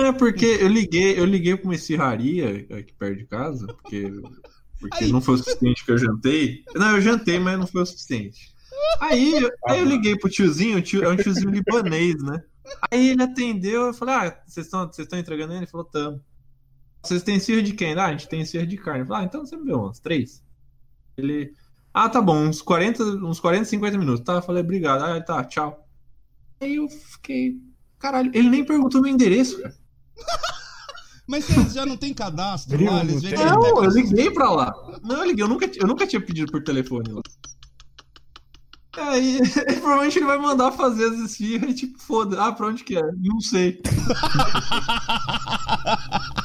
Não, é porque eu liguei, eu liguei pra uma esfirraria aqui perto de casa, porque, porque Aí. não foi o suficiente que eu jantei. Não, eu jantei, mas não foi o suficiente. Aí, eu- aí eu liguei pro tiozinho, o tio, é um tiozinho libanês, né? Aí ele atendeu, eu falei, ah, vocês estão entregando ele? Ele falou, tamo. Vocês têm esfirra de quem? Ah, a gente tem esfirra de carne. Eu falei, ah, então você me deu umas três. Ele, ah, tá bom, uns 40, uns 40, 50 minutos. Tá, eu falei, obrigado. Ah, tá, tchau. Aí eu fiquei, caralho, ele nem perguntou meu endereço, cara. Mas vocês já não tem cadastro lá? Eles não eu liguei pra lá. Não, eu liguei, eu nunca, eu nunca tinha pedido por telefone lá. Aí, provavelmente ele vai mandar fazer as esfirras e tipo, foda. Ah, pra onde que é? Não sei.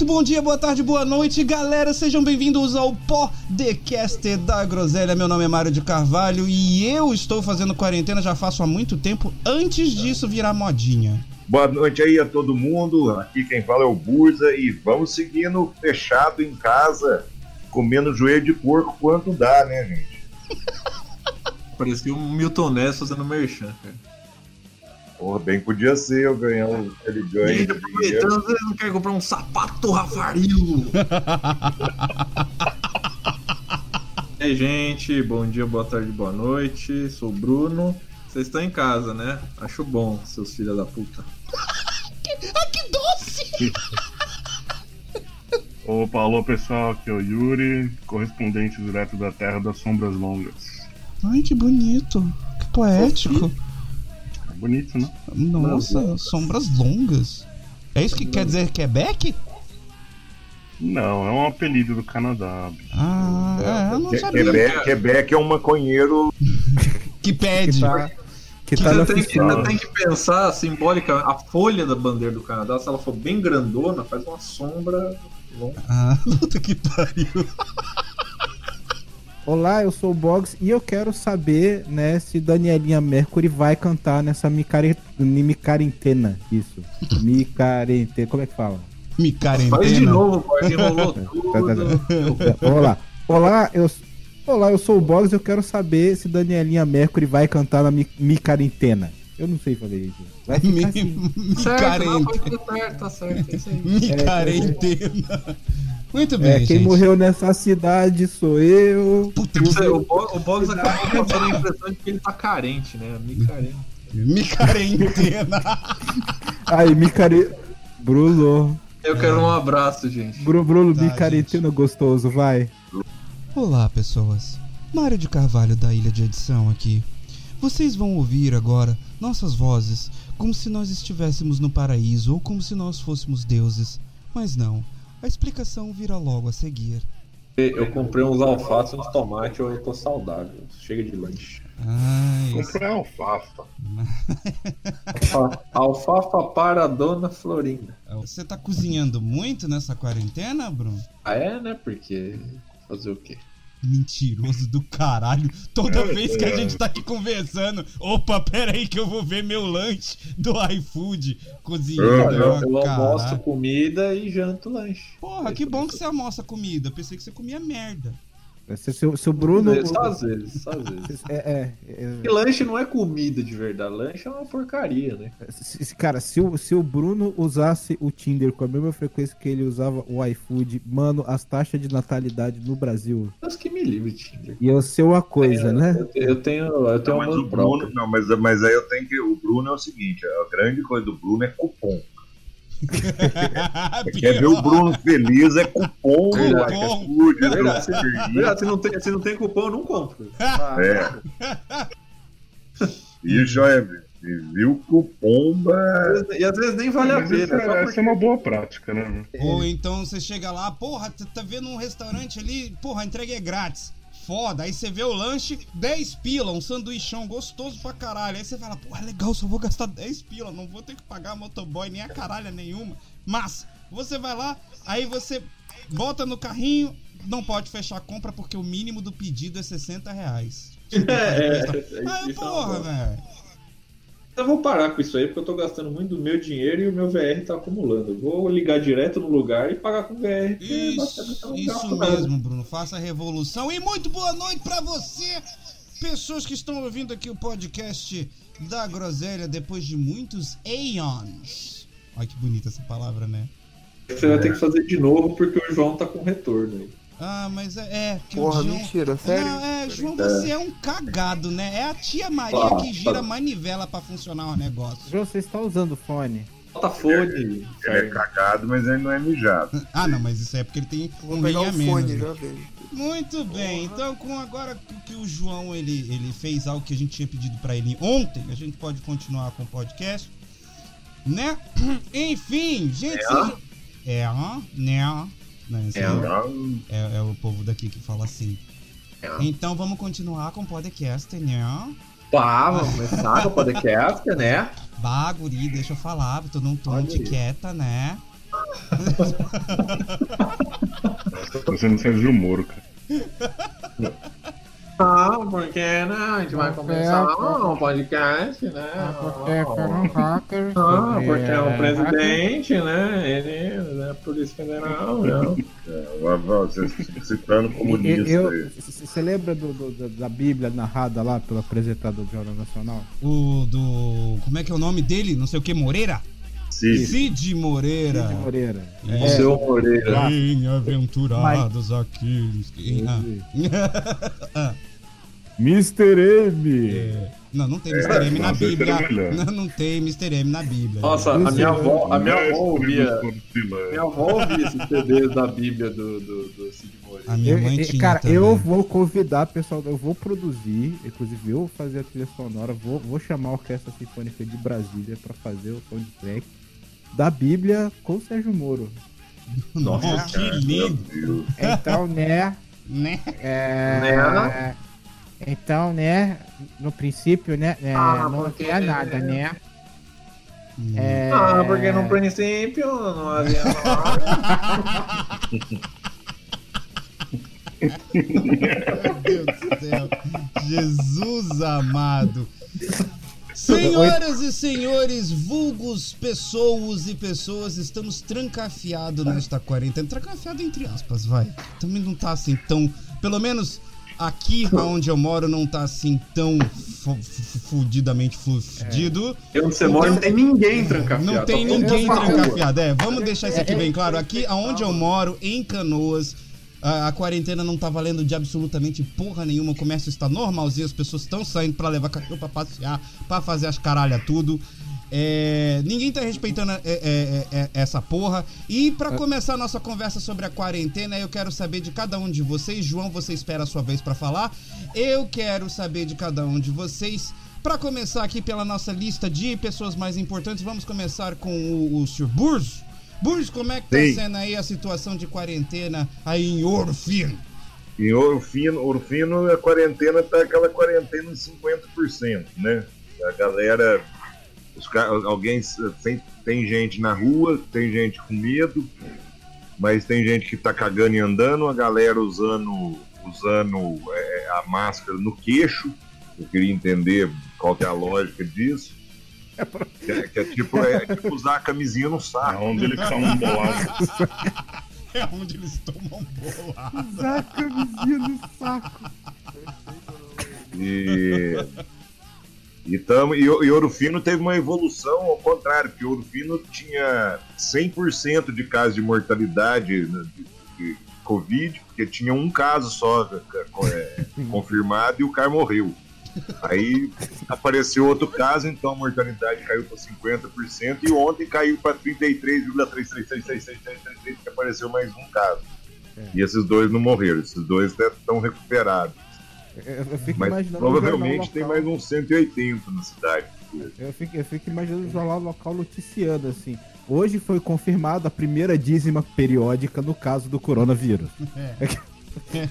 Muito bom dia, boa tarde, boa noite, galera. Sejam bem-vindos ao podcast da Groselha. Meu nome é Mário de Carvalho e eu estou fazendo quarentena já faço há muito tempo, antes disso virar modinha. Boa noite aí a todo mundo. Aqui quem fala é o Burza e vamos seguindo fechado em casa, comendo joelho de porco quanto dá, né, gente? Parecia um Milton Ness fazendo merchan, cara. Porra, bem podia ser eu ganhar o que ele E ganha. aproveitando, você não quer comprar um sapato Rafarilo? E aí, gente, bom dia, boa tarde, boa noite. Sou o Bruno. Vocês estão em casa, né? Acho bom, seus filhos da puta. Ah, que doce! Opa, alô pessoal, aqui é o Yuri, correspondente direto da Terra das Sombras Longas. Ai, que bonito. Que poético. É bonito, né? Nossa, sombras longas. É isso que quer dizer Quebec? Não, é um apelido do Canadá. Ah, é, eu não Que- sabia. Quebec, Quebec é um maconheiro. Que pede. Que tá, que Que tá você, tem você tem que pensar simbólica, a folha da bandeira do Canadá, se ela for bem grandona, faz uma sombra longa. Ah, puta que pariu. Olá, eu sou o Boggs e eu quero saber, né, se Danielinha Mercury vai cantar nessa micare... micarentena. Isso. Micarentena. Como é que fala? Me Faz de novo, pai, enrolou tudo. Olá. Olá, eu Olá, eu sou o Boggs e eu quero saber se Danielinha Mercury vai cantar na mi... micarentena. Eu não sei fazer isso. Vai Me, ficar assim. Certo, não, quarentena. tá certo, tá certo, é isso aí. Me É, quarentena. Muito bem, É, quem gente. morreu nessa cidade sou eu. Puta, Você- O o Boggs acabou passando a impressão de que ele tá carente, né? Me carente. me quarentena. Aí, micare... Bruno. Eu quero um abraço, gente. Bruno, Bruno Tá, micarentena gostoso, vai. Olá, pessoas. Mário de Carvalho da Ilha de Edição aqui. Vocês vão ouvir agora nossas vozes como se nós estivéssemos no paraíso ou como se nós fôssemos deuses. Mas não. A explicação virá logo a seguir. Eu comprei uns alfaces, uns tomates, eu tô saudável. Chega de lanche. Ai, Comprei alfafa. Alfa- Alfafa para a dona Florinda. você tá cozinhando muito nessa quarentena, Bruno? Ah, é, né? Porque. Fazer o quê? Mentiroso do caralho. Toda vez que a gente tá aqui conversando, opa, pera aí que eu vou ver meu lanche do iFood cozinhando. Eu, Ah, eu almoço caralho. comida e janto lanche. Porra, que bom que você almoça comida. Pensei que você comia merda. Se, se, se o Bruno. Só às vezes, só às vezes. É, é, é, E lanche não é comida de verdade, lanche é uma porcaria, né? se- se- cara, se o, se o Bruno usasse o Tinder com a mesma frequência que ele usava o iFood, mano, as taxas de natalidade no Brasil Deus que me livre, Tinder. ia ser uma coisa, né? Eu, eu tenho, eu tenho Não, mas o Bruno, próprio. não, mas, mas aí eu tenho que. O Bruno é o seguinte: a grande coisa do Bruno é cupom. Quer ver o Bruno feliz é cupom iFood, no Verdade, se, não tem, se não tem cupom, eu não compro. É. E joia, viu cupomba. E às vezes nem vale a pena. é, só essa porque- é uma boa prática, né? Ou então você chega lá, porra, você tá vendo um restaurante ali, porra, a entrega é grátis. Foda, aí você vê o lanche, 10 pila, um sanduichão gostoso pra caralho. Aí você fala, porra, legal, só vou gastar 10 pila, não vou ter que pagar motoboy nem a caralha nenhuma. Mas, você vai lá, aí você bota no carrinho, não pode fechar a compra porque o mínimo do pedido é 60 reais. É, é, é, Aí, isso é uma porra, velho. Eu vou parar com isso aí, porque eu tô gastando muito do meu dinheiro e o meu VR tá acumulando. Eu vou ligar direto no lugar e pagar com VR. porque Isso, isso mesmo, Bruno. Faça a revolução. E muito boa noite pra você, pessoas que estão ouvindo aqui o podcast da Groselha depois de muitos aeons. Olha que bonita essa palavra, né? Você vai ter que fazer de novo porque o João tá com retorno aí. Ah, mas é. é Porra, João... mentira, sério? Não, é, João, você é um cagado, né? É a tia Maria Ah, que gira tá. manivela pra funcionar o negócio. João, você está usando fone? Bota fone. Ele é cagado, mas ele não é mijado. Ah, não, mas isso é porque ele tem Vou um pegar a o fone, né? já vejo. Muito bem, então com agora que- o João ele, ele fez algo que a gente tinha pedido pra ele ontem, a gente pode continuar com o podcast, né? Enfim, gente, É? seja... é, né? Não, esse É. Então, é, é o povo daqui que fala assim. É. Então vamos continuar com o podcast, né? Pá, vamos começar com o podcast, né? Bah, guri, deixa eu falar, tô num tom de quieta, né? Tá sendo Sérgio Moro, cara. Ah, porque né? A gente vai começar um podcast, né? Ah, porque é o presidente, né? Ele é Polícia Federal, né? Lá, lá, você citando comunista. aí. Você lembra do, do- da Bíblia narrada lá pelo apresentador do Jornal Nacional? O do. Como é que é o nome dele? Não sei o que, Moreira? Cid, Cid Moreira. Cid Moreira. É. O seu Moreira. Bem-aventurados aqui. Ah, Mr. M! é. Não, não tem Mr. M na esse Bíblia. melhor. Não, não tem Mr. M na Bíblia. Nossa, a minha avó, a minha avó ouvia. Dos Portilães. Minha avó ouvia esses CDs da Bíblia do, do, do Cid Moreira. A minha mãe tinha. cara, também. eu vou convidar pessoal, eu vou produzir, inclusive eu vou fazer a trilha sonora, vou, vou chamar a Orquestra Sinfônica de Brasília pra fazer o soundtrack da Bíblia com o Sérgio Moro. Nossa, que lindo. Então, né, Né? é, Né? Então, né, no princípio, né, é, Ah, não porque- havia nada, né? É, Ah, porque no princípio não havia nada. Meu Deus do céu. Jesus amado. Senhoras e senhores, vulgos, pessoas e pessoas, estamos trancafiados nesta quarentena. Trancafiado entre aspas, vai. Também não tá assim tão. Pelo menos aqui onde eu moro não tá assim tão fu- fu- fudidamente fudido. E onde você mora não tem ninguém trancafiado. Não tem Tá ninguém trancafiado. É, vamos deixar isso aqui bem claro. Aqui, aonde eu moro, em Canoas, a, a quarentena não tá valendo de absolutamente porra nenhuma. O comércio está normalzinho, as pessoas estão saindo pra levar cachorro pra passear, pra fazer as caralha tudo. É, ninguém tá respeitando é, é, é, essa porra. E pra começar a nossa conversa sobre a quarentena, eu quero saber de cada um de vocês. João, você espera a sua vez pra falar. Eu quero saber de cada um de vocês. Pra começar aqui pela nossa lista de pessoas mais importantes, vamos começar com o, o Sr. Burzo. Burzo, como é que tá Sim. sendo aí a situação de quarentena aí em Orfino? Em Ouro Fino, Ouro Fino, a quarentena tá aquela quarentena de 50%, né? A galera. Alguém. Tem, tem gente na rua, tem gente com medo, mas tem gente que tá cagando e andando, a galera usando, usando é, a máscara no queixo. Eu queria entender qual que é a lógica disso. Que é, que é tipo, é tipo usar a camisinha no É saco. onde ele tá um bolado. É onde eles tomam bolada. Usar a camisinha no saco. E, e, tamo, e, e Ouro Fino teve uma evolução ao contrário, porque Ouro Fino tinha 100% de casos de mortalidade né, de, de Covid, porque tinha um caso só é, confirmado e o cara morreu. Aí apareceu outro caso, então a mortalidade caiu para 50% e ontem caiu para 33,3333333, que apareceu mais um caso. E esses dois não morreram, esses dois estão recuperados. Eu, eu fico Mas imaginando provavelmente tem mais uns 180 na cidade. Eu fico, eu fico imaginando o jornal local noticiando assim. Hoje foi confirmada a primeira dízima periódica no caso do coronavírus.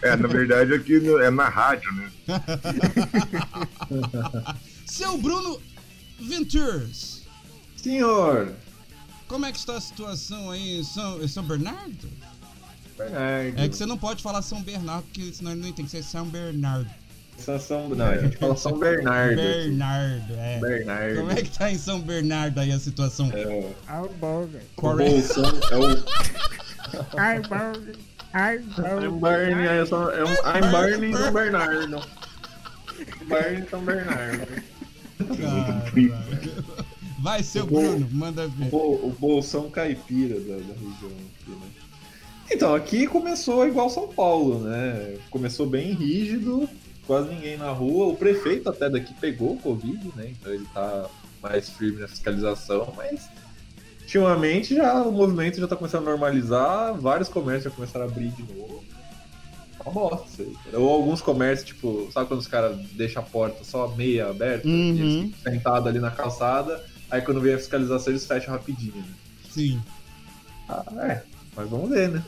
É, na verdade aqui é na rádio, né? Seu Bruno Ventures, Senhor. como é que está a situação aí em São, em São Bernardo? Bernardo. É que você não pode falar São Bernardo, porque senão ele não entende que é São Bernardo. São, não, a gente fala São Bernardo. aqui. Bernardo, é. Bernardo. Como é que tá em São Bernardo aí a situação? É, o- Hambúrguer. o Corre- Bolsão é o. I'm Barney, é, só, é um I'm Barney São Bernardo. Barney São Bernardo. Vai, seu Bruno, manda O, ver. Bol- o Bolsão caipira da, da região aqui, né? Então, aqui começou igual São Paulo, né? Começou bem rígido, quase ninguém na rua. O prefeito até daqui pegou o Covid, né? Então ele tá mais firme na fiscalização, mas ultimamente já o movimento já tá começando a normalizar, vários comércios já começaram a abrir de novo. Uma bosta isso aí. cara. Ou alguns comércios, tipo, sabe quando os caras deixam a porta só meia aberta? Uhum. Sentados ali na calçada, aí quando vem a fiscalização eles fecham rapidinho, né? Sim. Ah, é. Mas vamos ver, né?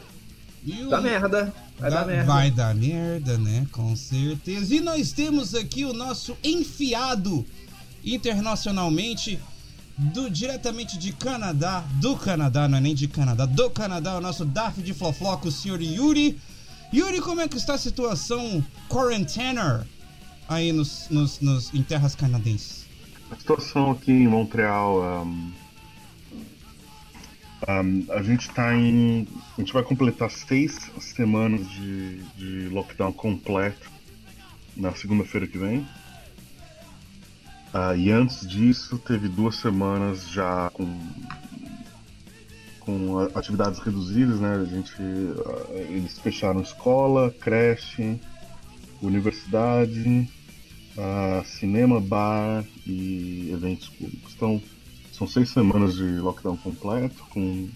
E o- merda. Vai Dá- dar merda. Vai dar merda, né? Com certeza. E nós temos aqui o nosso enfiado internacionalmente, do, diretamente de Canadá, do Canadá, não é nem de Canadá, do Canadá, o nosso DAF de Flofloco, o senhor Yuri. Yuri, como é que está a situação quarantena aí nos, nos, nos- em terras canadenses? A situação aqui em Montreal. ahm, a gente tá em. A gente vai completar seis semanas de, de lockdown completo na segunda-feira que vem. Ah, e antes disso, teve duas semanas já com, com atividades reduzidas, né? A gente, ah, eles fecharam escola, creche, universidade, ah, cinema, bar e eventos públicos. Então, são seis semanas de lockdown completo, com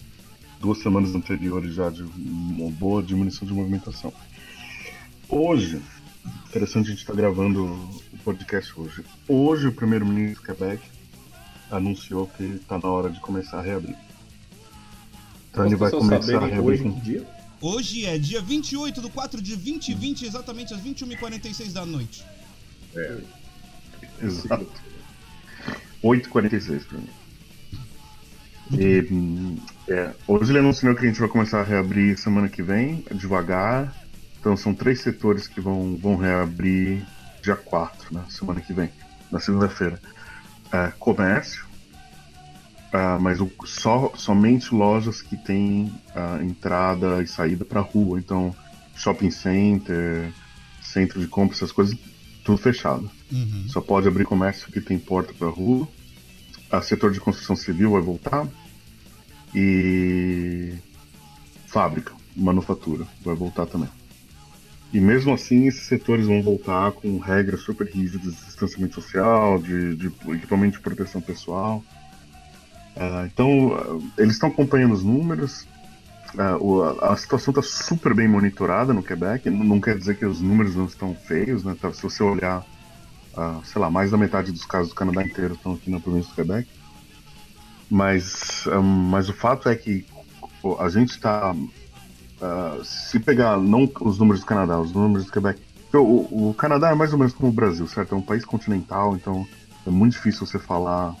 duas semanas anteriores já de uma boa diminuição de movimentação. Hoje, interessante a gente estar gravando o podcast hoje. Hoje, o primeiro-ministro do Quebec anunciou que está na hora de começar a reabrir. Então, As ele vai começar a reabrir hoje com dia? Hoje é dia 28 de 4 de 2020, exatamente às 21h46 da noite. Exato. 8h46 pra mim. E, é, hoje ele anunciou que a gente vai começar a reabrir semana que vem, devagar. Então são três setores que vão, vão reabrir dia 4, né, semana que vem, na segunda-feira. É, comércio, ah, mas o- só, somente lojas que têm ah, entrada e saída para rua. Então, shopping center, centro de compra, essas coisas, tudo fechado. Uhum. Só pode abrir comércio que tem porta para rua. O setor de construção civil vai voltar. E fábrica, manufatura, vai voltar também. E mesmo assim, esses setores vão voltar com regras super rígidas de distanciamento social, de, de equipamento de proteção pessoal. Ah, então, ah, eles estão acompanhando os números. O- a, a situação está super bem monitorada no Quebec. Não, não quer dizer que os números não estão feios, né? Tá, se você olhar ah, sei lá, mais da metade dos casos do Canadá inteiro estão aqui na província do Quebec. Mas, ah, mas o fato é que a gente está. se pegar não os números do Canadá, os números do Quebec. O, o Canadá é mais ou menos como o Brasil, certo? É um país continental, então é muito difícil você falar.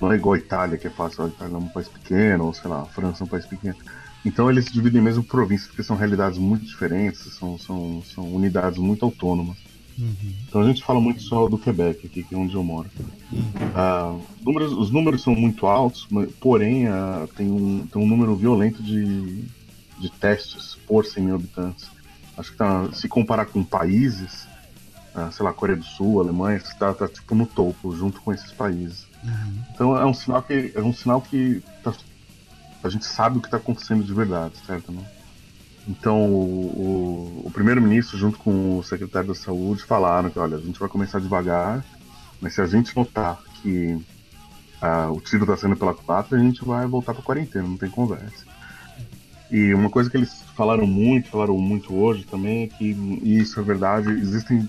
Não é igual a Itália, que é fácil. A Itália é um país pequeno, ou sei lá, a França é um país pequeno. Então eles se dividem mesmo por províncias, porque são realidades muito diferentes, são, são, são unidades muito autônomas. Uhum. Então a gente fala muito só do Quebec aqui, que é onde eu moro. Ah, números- os números são muito altos, mas- porém ah, tem, um, tem um número violento de, de testes por 100 mil habitantes. Acho que tá, se comparar com países, ah, sei lá, Coreia do Sul, Alemanha, está tá, tipo no topo, junto com esses países. Uhum. Então é um sinal que é um sinal que tá- a gente sabe o que está acontecendo de verdade, certo? Então o, o- primeiro-ministro junto com o secretário da saúde falaram que olha a gente vai começar devagar, mas se a gente notar que ah, o tiro está sendo pela culatra, a gente vai voltar para quarentena, não tem conversa. E uma coisa que eles falaram muito, falaram muito hoje também é que e isso é verdade, existem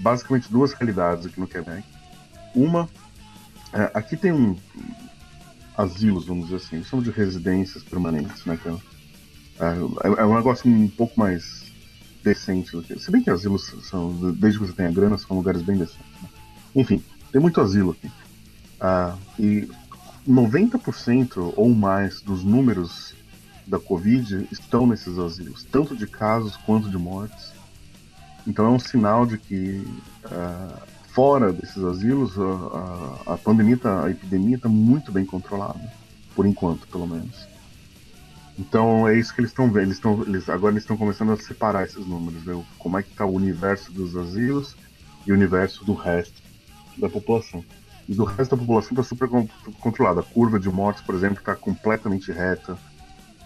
basicamente duas realidades aqui no Quebec. Uma é, aqui tem um asilos, vamos dizer assim, eles chamam de residências permanentes, né, cara? É, é um negócio um pouco mais decente. Se bem que asilos são, desde que você tenha grana, são lugares bem decentes. né? Enfim, tem muito asilo aqui. Ah, e 90% ou mais dos números da Covid estão nesses asilos, tanto de casos quanto de mortes. Então é um sinal de que uh, fora desses asilos a, a, a pandemia, tá, a epidemia está muito bem controlada, por enquanto, pelo menos. Então é isso que eles estão vendo. Eles estão, eles, agora eles estão começando a separar esses números, ver como é que está o universo dos asilos e o universo do resto da população. E do resto da população está super controlada. A curva de mortes, por exemplo, está completamente reta.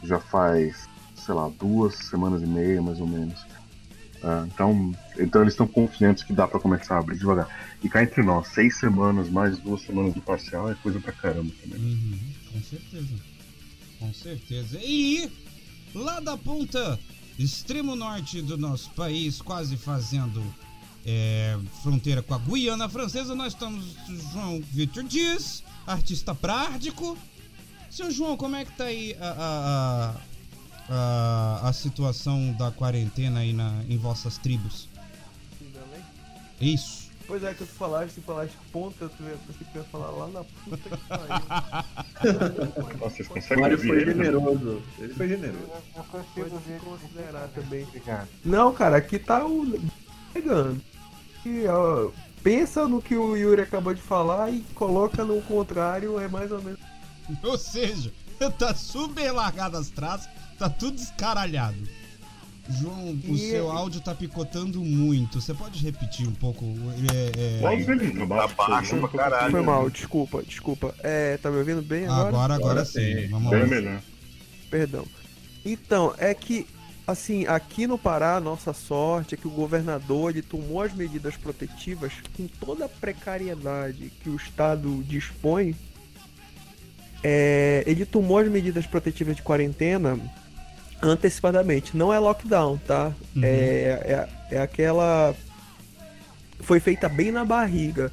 Já faz, sei lá, duas semanas e meia, mais ou menos. Uh, então, então eles estão confiantes que dá para começar a abrir devagar. E cá entre nós, seis semanas mais duas semanas de parcial é coisa pra caramba também. Uhum, com certeza. Com certeza. E lá da ponta extremo norte do nosso país, quase fazendo é, fronteira com a Guiana Francesa, nós estamos João Vitor Dias, artista prático. Seu João, como é que tá aí a, a, a, a situação da quarentena aí na, em vossas tribos? Isso. Pois é, que tu falaste, tu falaste ponta, tu ia, pensei que ia falar lá na puta que pariu. Nossa, vocês conseguem ouvir foi ele? generoso. Ele foi generoso. Eu consigo ver considerar também. Não, cara, aqui tá o. pegando. E, ó, pensa no que o Yuri acabou de falar e coloca no contrário, é mais ou menos. Ou seja, tá super largado as traças, tá tudo escaralhado. João, o E- seu áudio tá picotando muito. Você pode repetir um pouco? É, é, Pode ele, Tá baixo pra caralho. Foi mal, desculpa, desculpa. É, tá me ouvindo bem agora? Agora, agora Agora sim. sim. Vamos Bem lá. melhor. Perdão. Então, é que, assim, aqui no Pará, a nossa sorte é que o governador ele tomou as medidas protetivas com toda a precariedade que o Estado dispõe. É, ele tomou as medidas protetivas de quarentena antecipadamente. Não é lockdown, tá? Uhum. É, é, é aquela. Foi feita bem na barriga.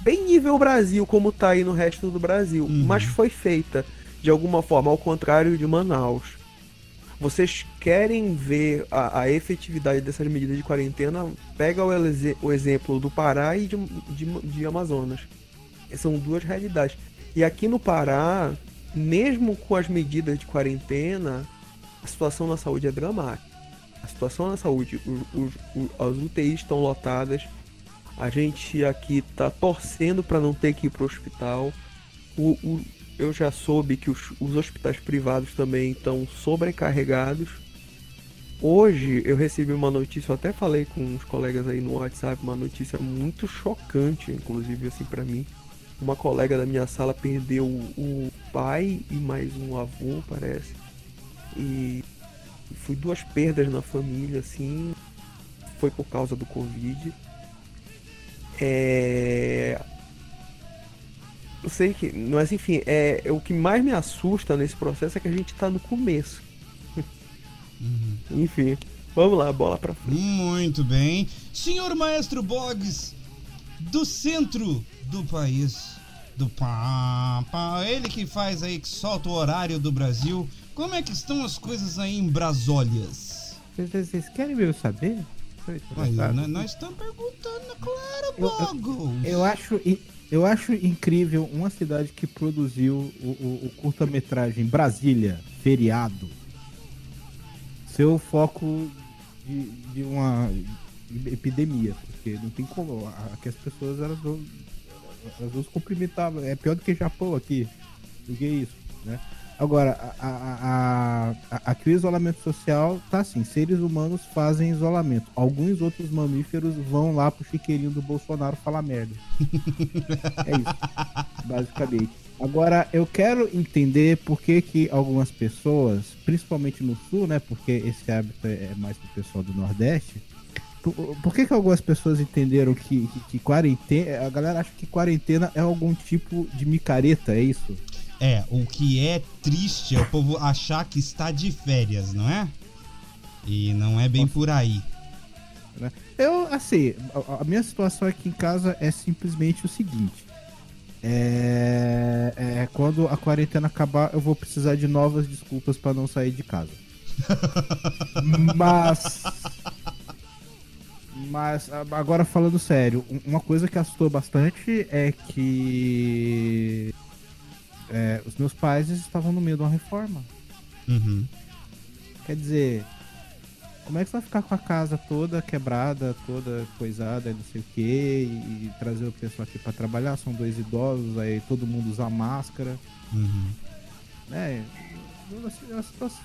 Bem nível Brasil, como tá aí no resto do Brasil. Uhum. Mas foi feita de alguma forma, ao contrário de Manaus. Vocês querem ver a, a efetividade dessas medidas de quarentena? Pega o, o exemplo do Pará e de, de, de Amazonas. São duas realidades. E aqui no Pará, mesmo com as medidas de quarentena, a situação na saúde é dramática. A situação na saúde, os, os, as UTIs estão lotadas. A gente aqui tá torcendo para não ter que ir pro hospital. O, o- eu já soube que os, os hospitais privados também estão sobrecarregados. Hoje eu recebi uma notícia, eu até falei com uns colegas aí no WhatsApp, uma notícia muito chocante, inclusive assim para mim. Uma colega da minha sala perdeu o pai e mais um avô, parece. E foi duas perdas na família, assim. Foi por causa do Covid. É. Eu sei que. Mas enfim, é, o que mais me assusta nesse processo é que a gente tá no começo. Uhum. Enfim. Vamos lá, bola pra frente. Muito bem. Senhor Maestro Boggs, do centro do país, do Papa, ele que faz aí, que solta o horário do Brasil. Como é que estão as coisas aí em Brasólias? Vocês, vocês querem mesmo saber? Aí, interessado. né, nós estamos perguntando, claro, Eu- Bogos. Eu acho, eu acho incrível uma cidade que produziu o, o- o curta-metragem Brasília, feriado, ser o foco de, de uma epidemia, porque não tem como. Aqui as pessoas elas vão, elas vão se cumprimentar. É pior do que Japão aqui. Que isso, né? Agora, a, a, a, a- aqui o isolamento social tá assim, seres humanos fazem isolamento. Alguns outros mamíferos vão lá pro chiqueirinho do Bolsonaro falar merda. É isso, basicamente. Agora, eu quero entender por que, que algumas pessoas, principalmente no sul, né? Porque esse hábito é mais pro pessoal do Nordeste. Por, por que, que algumas pessoas entenderam que, que, que quarentena. A galera acha que quarentena é algum tipo de micareta, é isso? É, o que é triste é o povo achar que está de férias, não é? E não é bem por aí. Eu, assim, a, a minha situação aqui em casa é simplesmente o seguinte. É, é, quando a quarentena acabar, eu vou precisar de novas desculpas pra não sair de casa. Mas. Mas agora falando sério, um- uma coisa que assustou bastante é que é, os meus pais estavam no meio de uma reforma. Uhum. Quer dizer, Como é que você vai ficar com a casa toda quebrada, toda coisada, não sei o quê, e, e trazer o pessoal aqui pra trabalhar? São dois idosos, aí todo mundo usa máscara. Uhum. É, é uma situação-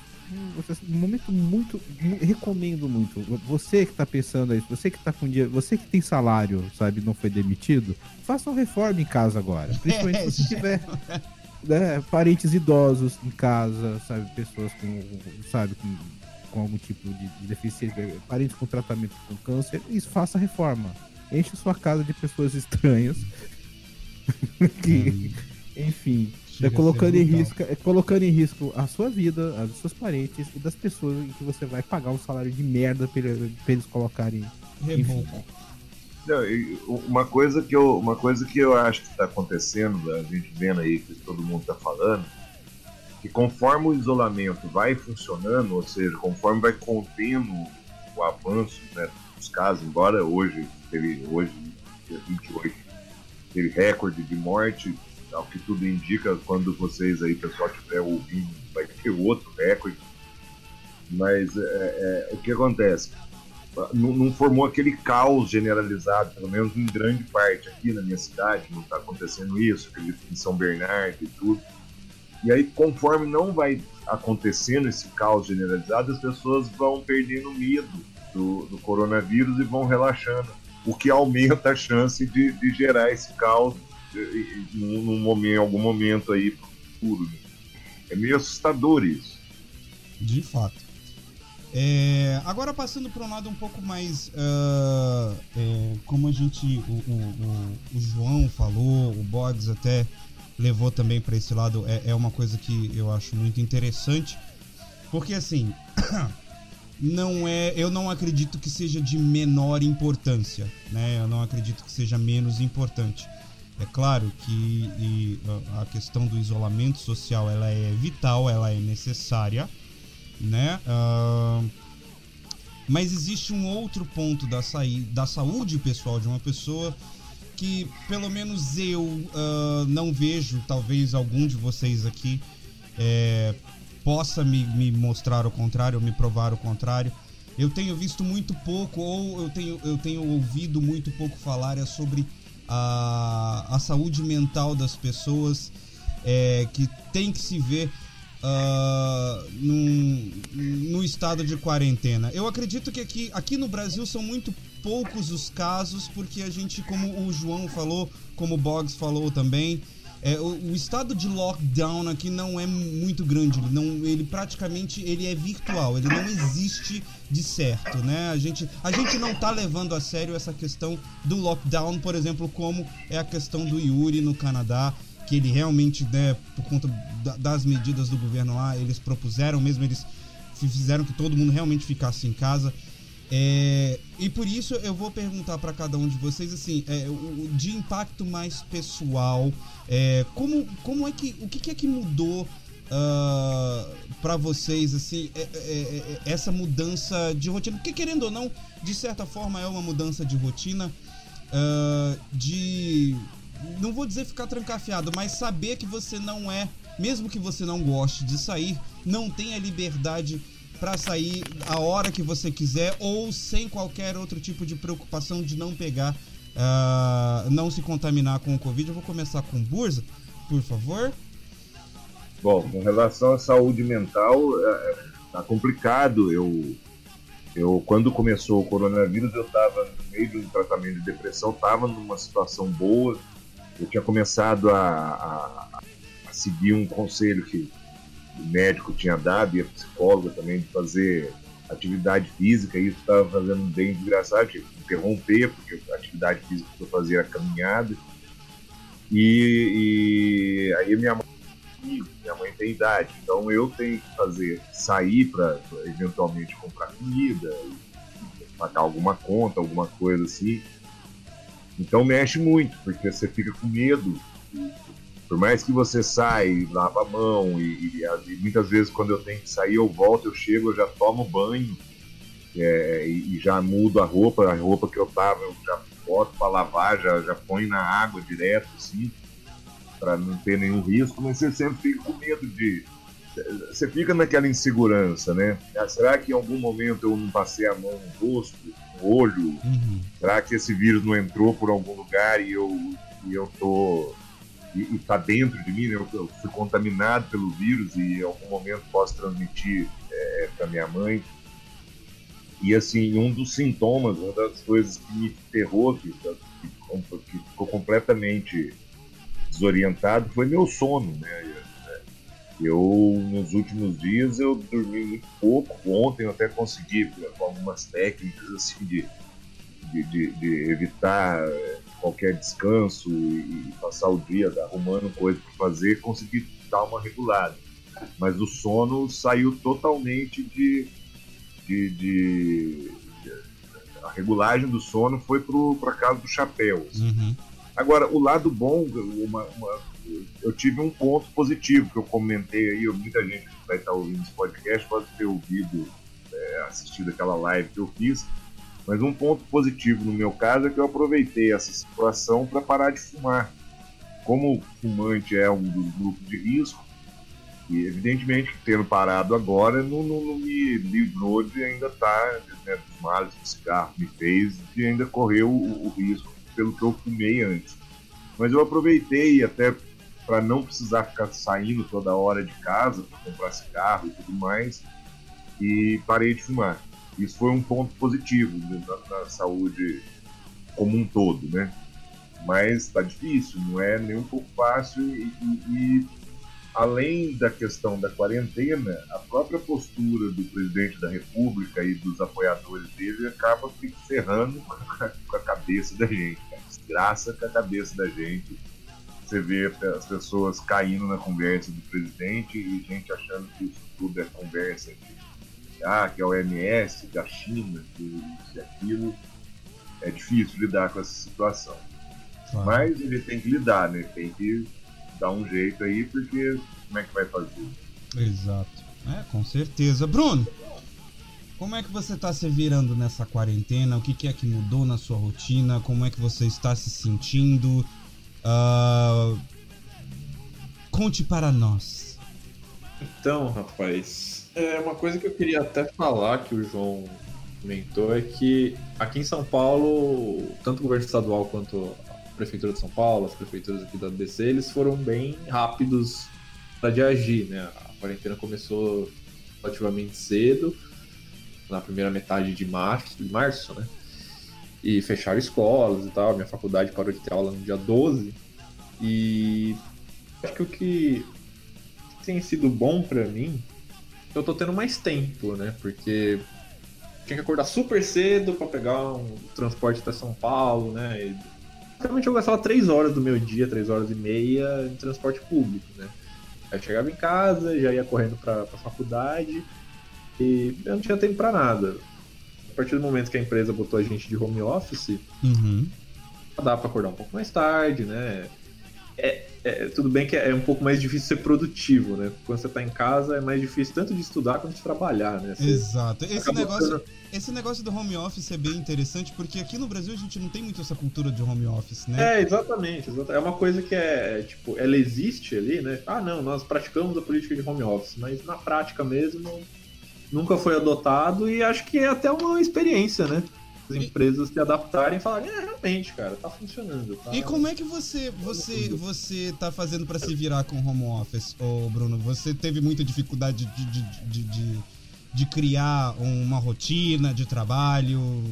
um momento muito. mu- Recomendo muito. Você que tá pensando isso, você que tá com dia, você que tem salário, sabe, não foi demitido, faça uma reforma em casa agora. Principalmente se você tiver né, parentes idosos em casa, sabe, pessoas com, sabe, com, com algum tipo de, de deficiência, parentes com tratamento com câncer, isso faça reforma. Enche sua casa de pessoas estranhas. que, enfim, Chega é colocando em, risco, é colocando em risco a sua vida, a dos seus parentes e das pessoas em que você vai pagar um salário de merda pra, pra eles colocarem. Reboco. Não, uma coisa que eu, uma coisa que eu acho que está acontecendo, a gente vendo aí que todo mundo está falando, que conforme o isolamento vai funcionando, ou seja, conforme vai contendo o avanço né, dos casos, embora hoje teve hoje dia 28 teve recorde de morte, ao que tudo indica, quando vocês aí, pessoal, estiver ouvindo, vai ter outro recorde. Mas é, é, o que acontece? não, não formou aquele caos generalizado, pelo menos em grande parte aqui na minha cidade, não está acontecendo isso, acredito em São Bernardo e tudo. E aí, conforme não vai acontecendo esse caos generalizado, as pessoas vão perdendo medo do, do coronavírus e vão relaxando, o que aumenta a chance de, de gerar esse caos num, momento, em algum momento aí pro futuro. É meio assustador isso. De fato. É, agora passando para um lado um pouco mais. ah, é, como a gente. O, o- o- o João falou, o Boggs até levou também para esse lado. É, é uma coisa que eu acho muito interessante. Porque assim. Não é, eu não acredito que seja de menor importância, né? Eu não acredito que seja menos importante. É claro que a- questão do isolamento social ela é vital, ela é necessária, né? Ah, mas existe um outro ponto da, da saúde pessoal de uma pessoa que pelo menos eu ah, não vejo, talvez algum de vocês aqui é, possa me, me mostrar o contrário, ou me provar o contrário. Eu tenho visto muito pouco, ou eu tenho, eu tenho ouvido muito pouco falar é sobre a, a saúde mental das pessoas é, que tem que se ver ah, num, no estado de quarentena. Eu acredito que aqui, aqui no Brasil são muito poucos os casos, porque a gente, como o João falou, como o Boggs falou também, é, o, o estado de lockdown aqui não é muito grande, ele, não, ele praticamente ele é virtual, ele não existe de certo, né? A gente, a gente não tá levando a sério essa questão do lockdown, por exemplo, como é a questão do Yuri no Canadá, que ele realmente, né, por conta da- das medidas do governo lá, eles propuseram mesmo, eles fizeram que todo mundo realmente ficasse em casa. É, e por isso eu vou perguntar para cada um de vocês assim, é, de impacto mais pessoal, é, como, como é que o que, é que mudou para vocês assim é- é- é- essa mudança de rotina? Porque querendo ou não, de certa forma é uma mudança de rotina, ah, de não vou dizer ficar trancafiado, mas saber que você não é, mesmo que você não goste de sair, não tem a liberdade para sair a hora que você quiser ou sem qualquer outro tipo de preocupação de não pegar, ah, não se contaminar com o Covid. Eu vou começar com Burza, por favor. Bom, com relação à saúde mental, é, tá complicado. Eu, eu quando começou o coronavírus, eu estava no meio de um tratamento de depressão, estava numa situação boa. Eu tinha começado a, a- a seguir um conselho que o médico tinha dado e a psicóloga também de fazer atividade física. E isso estava fazendo bem desgraçado, tive que interromper porque a atividade física que eu fazia era caminhada. E, e aí minha mãe minha mãe tem idade, então eu tenho que fazer, sair para eventualmente comprar comida, pagar alguma conta, alguma coisa assim. Então mexe muito, porque você fica com medo. Por mais que você saia e lava a mão, e, e- e muitas vezes quando eu tenho que sair, eu volto, eu chego, eu já tomo banho é, e, e já mudo a roupa, a roupa que eu tava, eu já boto para lavar, já, já ponho na água direto, assim para não ter nenhum risco, mas você sempre fica com medo de, você fica naquela insegurança, né? Ah, será que em algum momento eu não passei a mão no rosto, no olho? Uhum. Será que esse vírus não entrou por algum lugar e eu, e eu tô. E, e tá dentro de mim, né? Eu, eu fui contaminado pelo vírus e em algum momento posso transmitir é, para minha mãe. E assim, um dos sintomas, uma das coisas que me ferrou, que, que, que ficou completamente desorientado, foi meu sono, né? Eu, nos últimos dias, eu dormi muito pouco. Ontem eu até consegui, com algumas técnicas assim, de, de, de, de evitar eh, qualquer descanso e, passar o dia arrumando coisa para fazer, consegui dar uma regulada. Mas o sono saiu totalmente de. de, de a regulagem do sono foi para casa do chapéu. Assim. Uhum. Agora, o lado bom, uma, uma eu tive um ponto positivo que eu comentei aí, muita gente que vai estar ouvindo esse podcast pode ter ouvido, é, assistido aquela live que eu fiz, mas um ponto positivo no meu caso é que eu aproveitei essa situação para parar de fumar. Como fumante é um dos grupos de risco, e evidentemente tendo parado agora não, não, não me livrou de ainda estar, né, dos males que o cigarro me fez, de ainda correr o, o risco pelo que eu fumei antes. Mas eu aproveitei até para não precisar ficar saindo toda hora de casa para comprar cigarro e tudo mais, e parei de fumar. Isso foi um ponto positivo na, na saúde como um todo, né? Mas está difícil, não é nem um pouco fácil e, e, e, além da questão da quarentena, a própria postura do presidente da República e dos apoiadores dele acaba ferrando com a cabeça da gente, desgraça com a cabeça da gente. Você vê as pessoas caindo na conversa do presidente e gente achando que isso tudo é conversa de, ah, que é o OMS, da China, que isso e aquilo. É difícil lidar com essa situação. Claro. Mas ele tem que lidar, né? Tem que dar um jeito aí, porque como é que vai fazer? Exato. É, com certeza. Bruno, como é que você está se virando nessa quarentena? O que, que é que mudou na sua rotina? Como é que você está se sentindo? Uh, conte para nós. Então, rapaz, é uma coisa que eu queria até falar que o João comentou é que aqui em São Paulo, tanto o governo estadual quanto a prefeitura de São Paulo, as prefeituras aqui da ABC, eles foram bem rápidos para de agir, né? A quarentena começou relativamente cedo, na primeira metade de março, de março, né? e fecharam escolas e tal. Minha faculdade parou de ter aula no dia 12. E acho que o que tem sido bom para mim, eu tô tendo mais tempo, né? Porque tinha que acordar super cedo para pegar um transporte até São Paulo, né? E, basicamente eu gastava 3 horas do meu dia, 3 horas e meia em transporte público, né? Aí eu chegava em casa, já ia correndo pra, pra faculdade e eu não tinha tempo para nada a partir do momento que a empresa botou a gente de home office, uhum. dá para acordar um pouco mais tarde, né? É, é, tudo bem que é um pouco mais difícil ser produtivo, né? Quando você tá em casa é mais difícil tanto de estudar quanto de trabalhar, né? Você Exato. Esse negócio, esse negócio do home office é bem interessante porque aqui no Brasil a gente não tem muito essa cultura de home office, né? É, exatamente. exatamente. É uma coisa que é, tipo, ela existe ali, né? Ah, não, nós praticamos a política de home office, mas na prática mesmo nunca foi adotado e acho que é até uma experiência, né? As empresas se adaptarem e falarem, é, realmente, cara, tá funcionando. Tá... E como é que você você você tá fazendo para se virar com home office, ô Bruno? Você teve muita dificuldade de, de, de, de, de criar uma rotina de trabalho?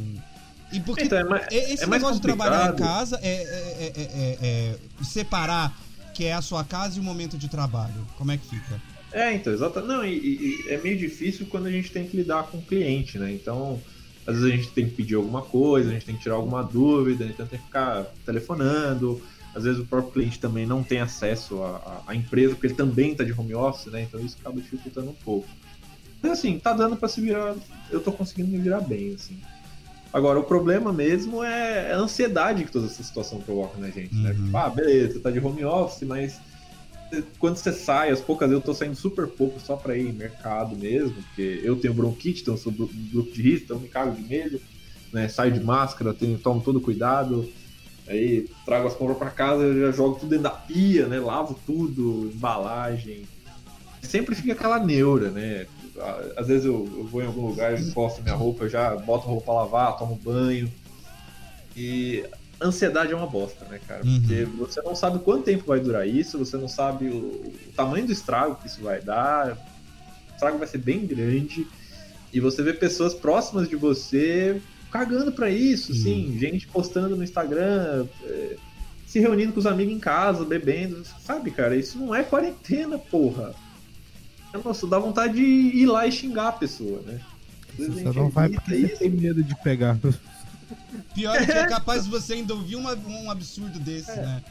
E porque então, é mais, esse é negócio de trabalhar em casa é, é, é, é, separar que é a sua casa e o momento de trabalho. Como é que fica? É, então, exato. Não, e, e, é meio difícil quando a gente tem que lidar com o cliente, né? Então, às vezes a gente tem que pedir alguma coisa, a gente tem que tirar alguma dúvida, então tem que ficar telefonando. Às vezes o próprio cliente também não tem acesso à, à empresa, porque ele também está de home office, né? Então isso acaba dificultando um pouco. Mas assim, tá dando para se virar. Eu tô conseguindo me virar bem, assim. Agora, o problema mesmo é a ansiedade que toda essa situação provoca na gente, né? Uhum. Tipo, ah, beleza, você tá de home office, mas quando você sai, as poucas eu tô saindo super pouco só pra ir em mercado mesmo, porque eu tenho bronquite, então sou grupo de risco, então me cago de medo, né? Saio de máscara, tenho, tomo todo cuidado, aí trago as compras para casa, já jogo tudo dentro da pia, né? Lavo tudo, embalagem. sempre fica aquela neura, né? Às vezes eu, eu vou em algum lugar, eu posto minha roupa, já boto a roupa pra lavar, tomo banho. E ansiedade é uma bosta, né, cara? Uhum. Porque você não sabe quanto tempo vai durar isso, você não sabe o, o tamanho do estrago que isso vai dar. O estrago vai ser bem grande. E você vê pessoas próximas de você cagando pra isso, assim, gente postando no Instagram, é, se reunindo com os amigos em casa, bebendo, sabe, cara? Isso não é quarentena, porra. Nossa, dá vontade de ir lá e xingar a pessoa, né? Você não vai porque tem medo de pegar. Pior é que é capaz de você ainda ouvir uma- um absurdo desse, né?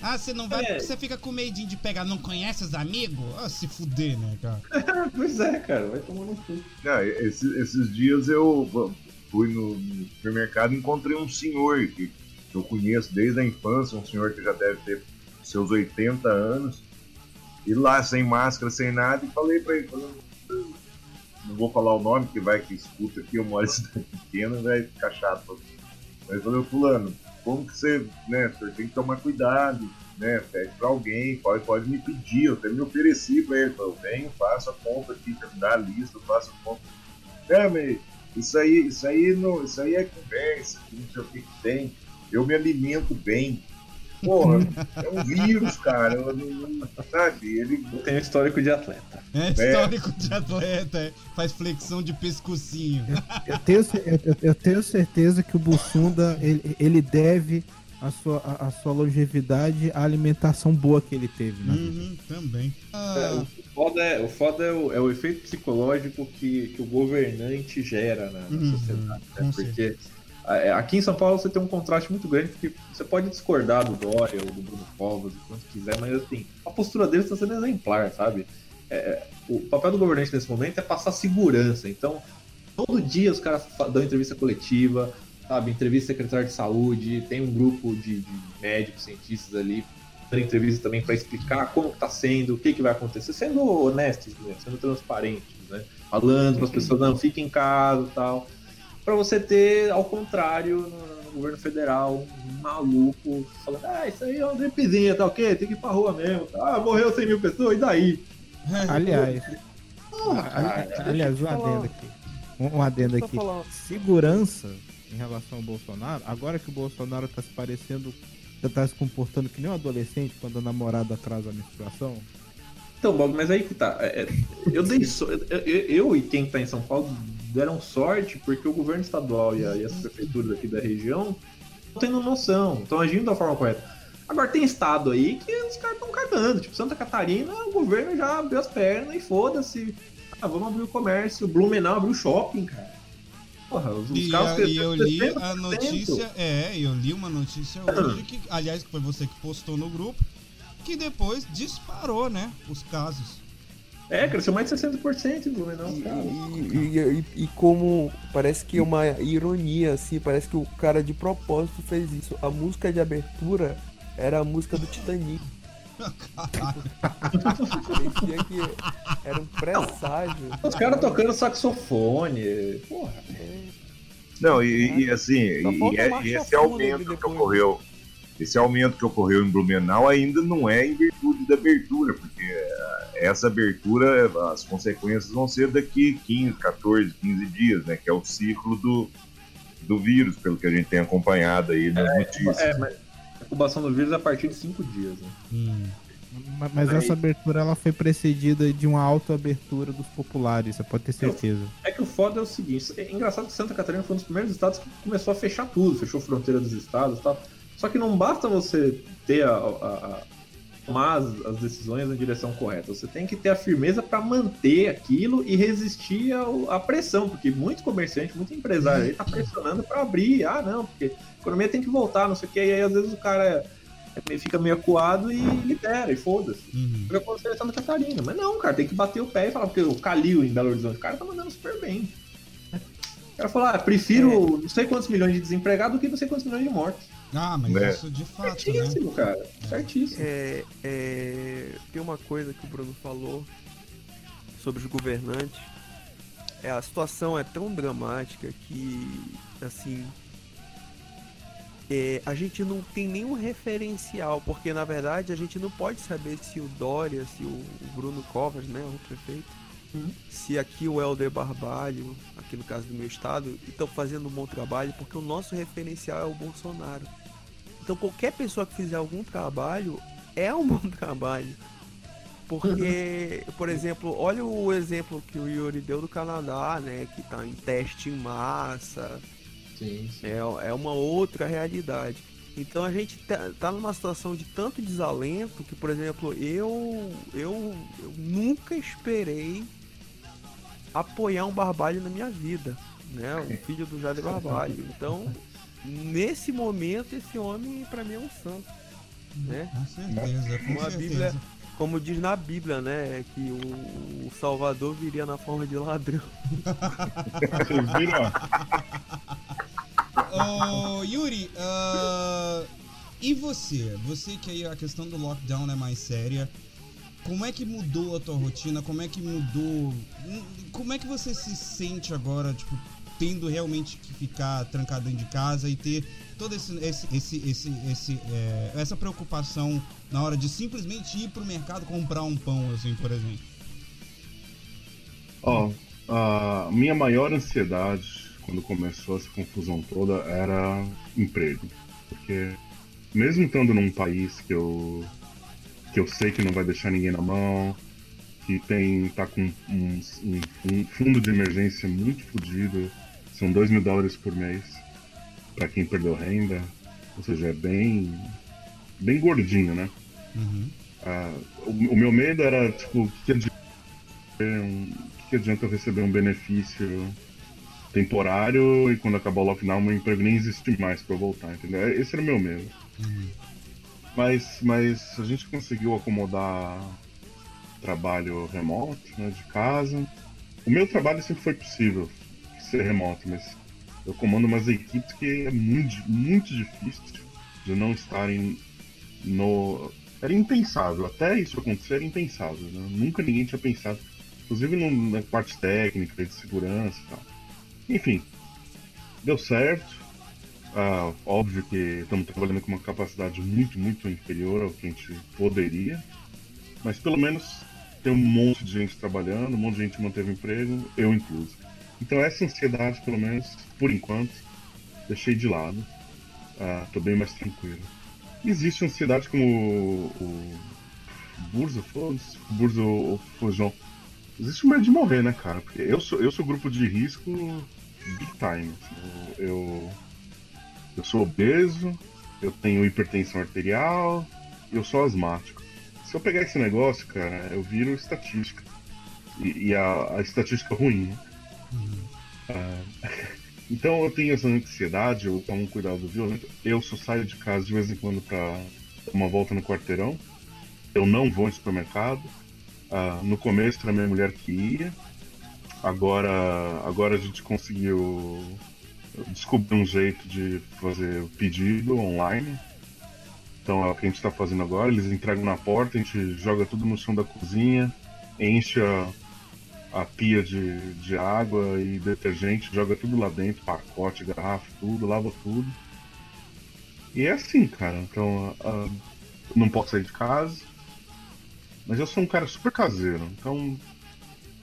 Ah, você não vai É. porque você fica com medinho de pegar, não conhece os amigos? Ah, se fuder, né, cara? Pois é, cara, vai tomar no cu. Ah, esse- esses dias eu fui no, no supermercado e encontrei um senhor que eu conheço desde a infância, um senhor que já deve ter seus 80 anos, e lá sem máscara, sem nada, e falei pra ele, falei, não vou falar o nome, que vai que escuta aqui, eu moro em cidade pequena, vai ficar chato. Mas falei, fulano, como que você, né, tem que tomar cuidado, né, pede pra alguém, pode, pode me pedir, eu até me ofereci pra ele, falei, venho, faço a conta aqui, me dá a lista, faço a conta. É, mas isso aí, isso aí, não, isso aí é conversa, não sei o que que tem, eu me alimento bem. Porra, é um vírus, cara, eu não- sabe, ele... Eu tenho histórico de atleta. É histórico de atleta, é. faz flexão de pescocinho. Eu tenho, eu- eu- tenho certeza que o Bussunda ele, ele deve a sua, a, a sua longevidade à alimentação boa que ele teve. Né? Uhum, também. É, Ah, o foda é o, foda é o, é o efeito psicológico que, que o governante gera na, na Uhum, sociedade. Né? Porque é, aqui em São Paulo você tem um contraste muito grande, porque você pode discordar do Dória ou do Bruno Covas, o quanto quiser, mas assim, a postura deles está sendo exemplar, sabe? É, o papel do governante nesse momento é passar segurança. Então, todo dia os caras dão entrevista coletiva, sabe? Entrevista secretário de saúde, tem um grupo de, de médicos, cientistas ali, dando entrevista também para explicar como que tá sendo, o que, que vai acontecer, sendo honestos, né? sendo transparentes, né? Falando para as pessoas, não, fiquem em casa e tal. Para você ter, ao contrário, no, no governo federal, um maluco falando, ah, isso aí é uma gripezinha, tá ok? Tem que ir pra rua mesmo. Ah, morreu 100 mil pessoas, e daí? Aliás, Porra, cara. aliás, um adendo aqui. Um, um adendo aqui. falar. Segurança em relação ao Bolsonaro, agora que o Bolsonaro tá se parecendo, já tá se comportando que nem um adolescente quando a namorada atrasa a menstruação. Então, Bob, mas aí que tá. É, é, eu dei so- eu, eu- eu e quem tá em São Paulo deram sorte porque o governo estadual e, a- e as prefeituras aqui da região estão tendo noção, estão agindo da forma correta. Agora tem estado aí que os caras estão cagando. Tipo, Santa Catarina, o governo já abriu as pernas e foda-se. Ah, vamos abrir o comércio. Blumenau abriu o shopping, cara. Porra, os, E, carros a- e eu li a 60%. notícia, é, eu li uma notícia hoje que, aliás, foi você que postou no grupo, que depois disparou, né, os casos. É, cresceu mais de 60% em Blumenau, E, cara. e- e- e como parece que é uma ironia, assim, parece que o cara de propósito fez isso. A música de abertura era a música do Titanic. Parecia que era um presságio. Os caras tocando saxofone. Porra. Não, e, e assim, e, e é- e esse aumento que ocorreu, esse aumento que ocorreu em Blumenau ainda não é em virtude da abertura, porque essa abertura, as consequências vão ser daqui 15, 14, 15 dias, né? Que é o ciclo do, do vírus, pelo que a gente tem acompanhado aí nas notícias. É, mas a incubação do vírus é a partir de 5 dias, né? Hum. Ma- Mas Aí- essa abertura ela foi precedida de uma autoabertura dos populares, você pode ter certeza. É que o foda é o seguinte, é engraçado que Santa Catarina foi um dos primeiros estados que começou a fechar tudo, fechou fronteira dos estados e tal. Só que não basta você ter a, a- a- tomar as, as decisões na direção correta, você tem que ter a firmeza para manter aquilo e resistir ao- à pressão, porque muito comerciante, muito empresário aí tá pressionando para abrir, ah não, porque a economia tem que voltar, não sei o que, e aí às vezes o cara é- é- fica meio acuado e libera, e foda-se. Uhum. Foi acontecer em Santa Catarina. Mas não, cara, tem que bater o pé e falar, porque o Calil em Belo Horizonte, o cara tá mandando super bem. O cara falou, ah, prefiro não sei quantos milhões de desempregados do que não sei quantos milhões de mortos. Ah, mas É. isso de fato, né? Certíssimo, cara. Certíssimo. É, é, tem uma coisa que o Bruno falou sobre os governantes. É, a situação é tão dramática que, assim, é, a gente não tem nenhum referencial, porque na verdade a gente não pode saber se o Dória, se o Bruno Covas, né, o prefeito, se aqui o Helder Barbalho, aqui no caso do meu estado, estão fazendo um bom trabalho, porque o nosso referencial é o Bolsonaro. Então qualquer pessoa que fizer algum trabalho é um bom trabalho. Porque, por exemplo, olha o exemplo que o Yuri deu do Canadá, né? Que tá em teste em massa. Sim, sim. É, é uma outra realidade. Então a gente tá, tá numa situação de tanto desalento que, por exemplo, eu, eu, eu nunca esperei apoiar um Barbalho na minha vida, né? O filho do Jader Barbalho. Então, nesse momento, esse homem para mim é um santo, né? Com certeza, com Uma certeza. Bíblia, como diz na Bíblia, né? Que o, o Salvador viria na forma de ladrão. Vocês viram? Ô, Yuri, ah, e você? Você que aí a questão do lockdown é mais séria. Como é que mudou a tua rotina? Como é que mudou? Como é que você se sente agora, tipo, tendo realmente que ficar trancado dentro de casa e ter toda esse, esse, esse, esse, é, essa preocupação na hora de simplesmente ir pro mercado comprar um pão, assim, por exemplo? Ó, a minha maior ansiedade quando começou essa confusão toda era emprego. Porque mesmo estando num país que eu que eu sei que não vai deixar ninguém na mão, que tem tá com um, um- um fundo de emergência muito fodido, são 2 mil dólares por mês para quem perdeu renda, ou seja, é bem bem gordinho, né? Uhum. Ah, o, o meu medo era, tipo, o que, adianta, um, o que adianta eu receber um benefício temporário e quando acabar o lockdown meu emprego nem existe mais eu voltar, entendeu? Esse era o meu medo. Uhum. Mas, mas a gente conseguiu acomodar trabalho remoto, né, de casa. O meu trabalho sempre foi possível ser remoto, mas eu comando umas equipes que é muito, muito difícil de não estarem no. Era impensável, até isso acontecer era impensável. né? Nunca ninguém tinha pensado, inclusive na parte técnica, de segurança e tal. Enfim, deu certo. Ah, óbvio que estamos trabalhando com uma capacidade muito, muito inferior ao que a gente poderia, mas pelo menos tem um monte de gente trabalhando, um monte de gente manteve emprego, eu incluso. Então essa ansiedade, pelo menos, por enquanto, deixei de lado. Ah, tô bem mais tranquilo. Existe ansiedade como o, o Burza falou, o Burza ou o João. Existe o medo de morrer, né, cara? Porque eu sou, eu sou grupo de risco big time. Eu, eu, eu sou obeso, eu tenho hipertensão arterial, eu sou asmático. Se eu pegar esse negócio, cara, eu viro estatística. E, e a, a estatística ruim, né? Ah, então eu tenho essa ansiedade, eu tomo um cuidado violento. Eu só saio de casa de vez em quando pra dar uma volta no quarteirão. Eu não vou em supermercado. Ah, no começo era minha mulher que ia. Agora, agora a gente conseguiu descobrir um jeito de fazer o pedido online. Então é o que a gente está fazendo agora. Eles entregam na porta, a gente joga tudo no chão da cozinha, enche a, a pia de, de água e detergente, joga tudo lá dentro, pacote, garrafa, tudo, lava tudo. E é assim, cara. Então, eu não posso sair de casa. Mas eu sou um cara super caseiro, então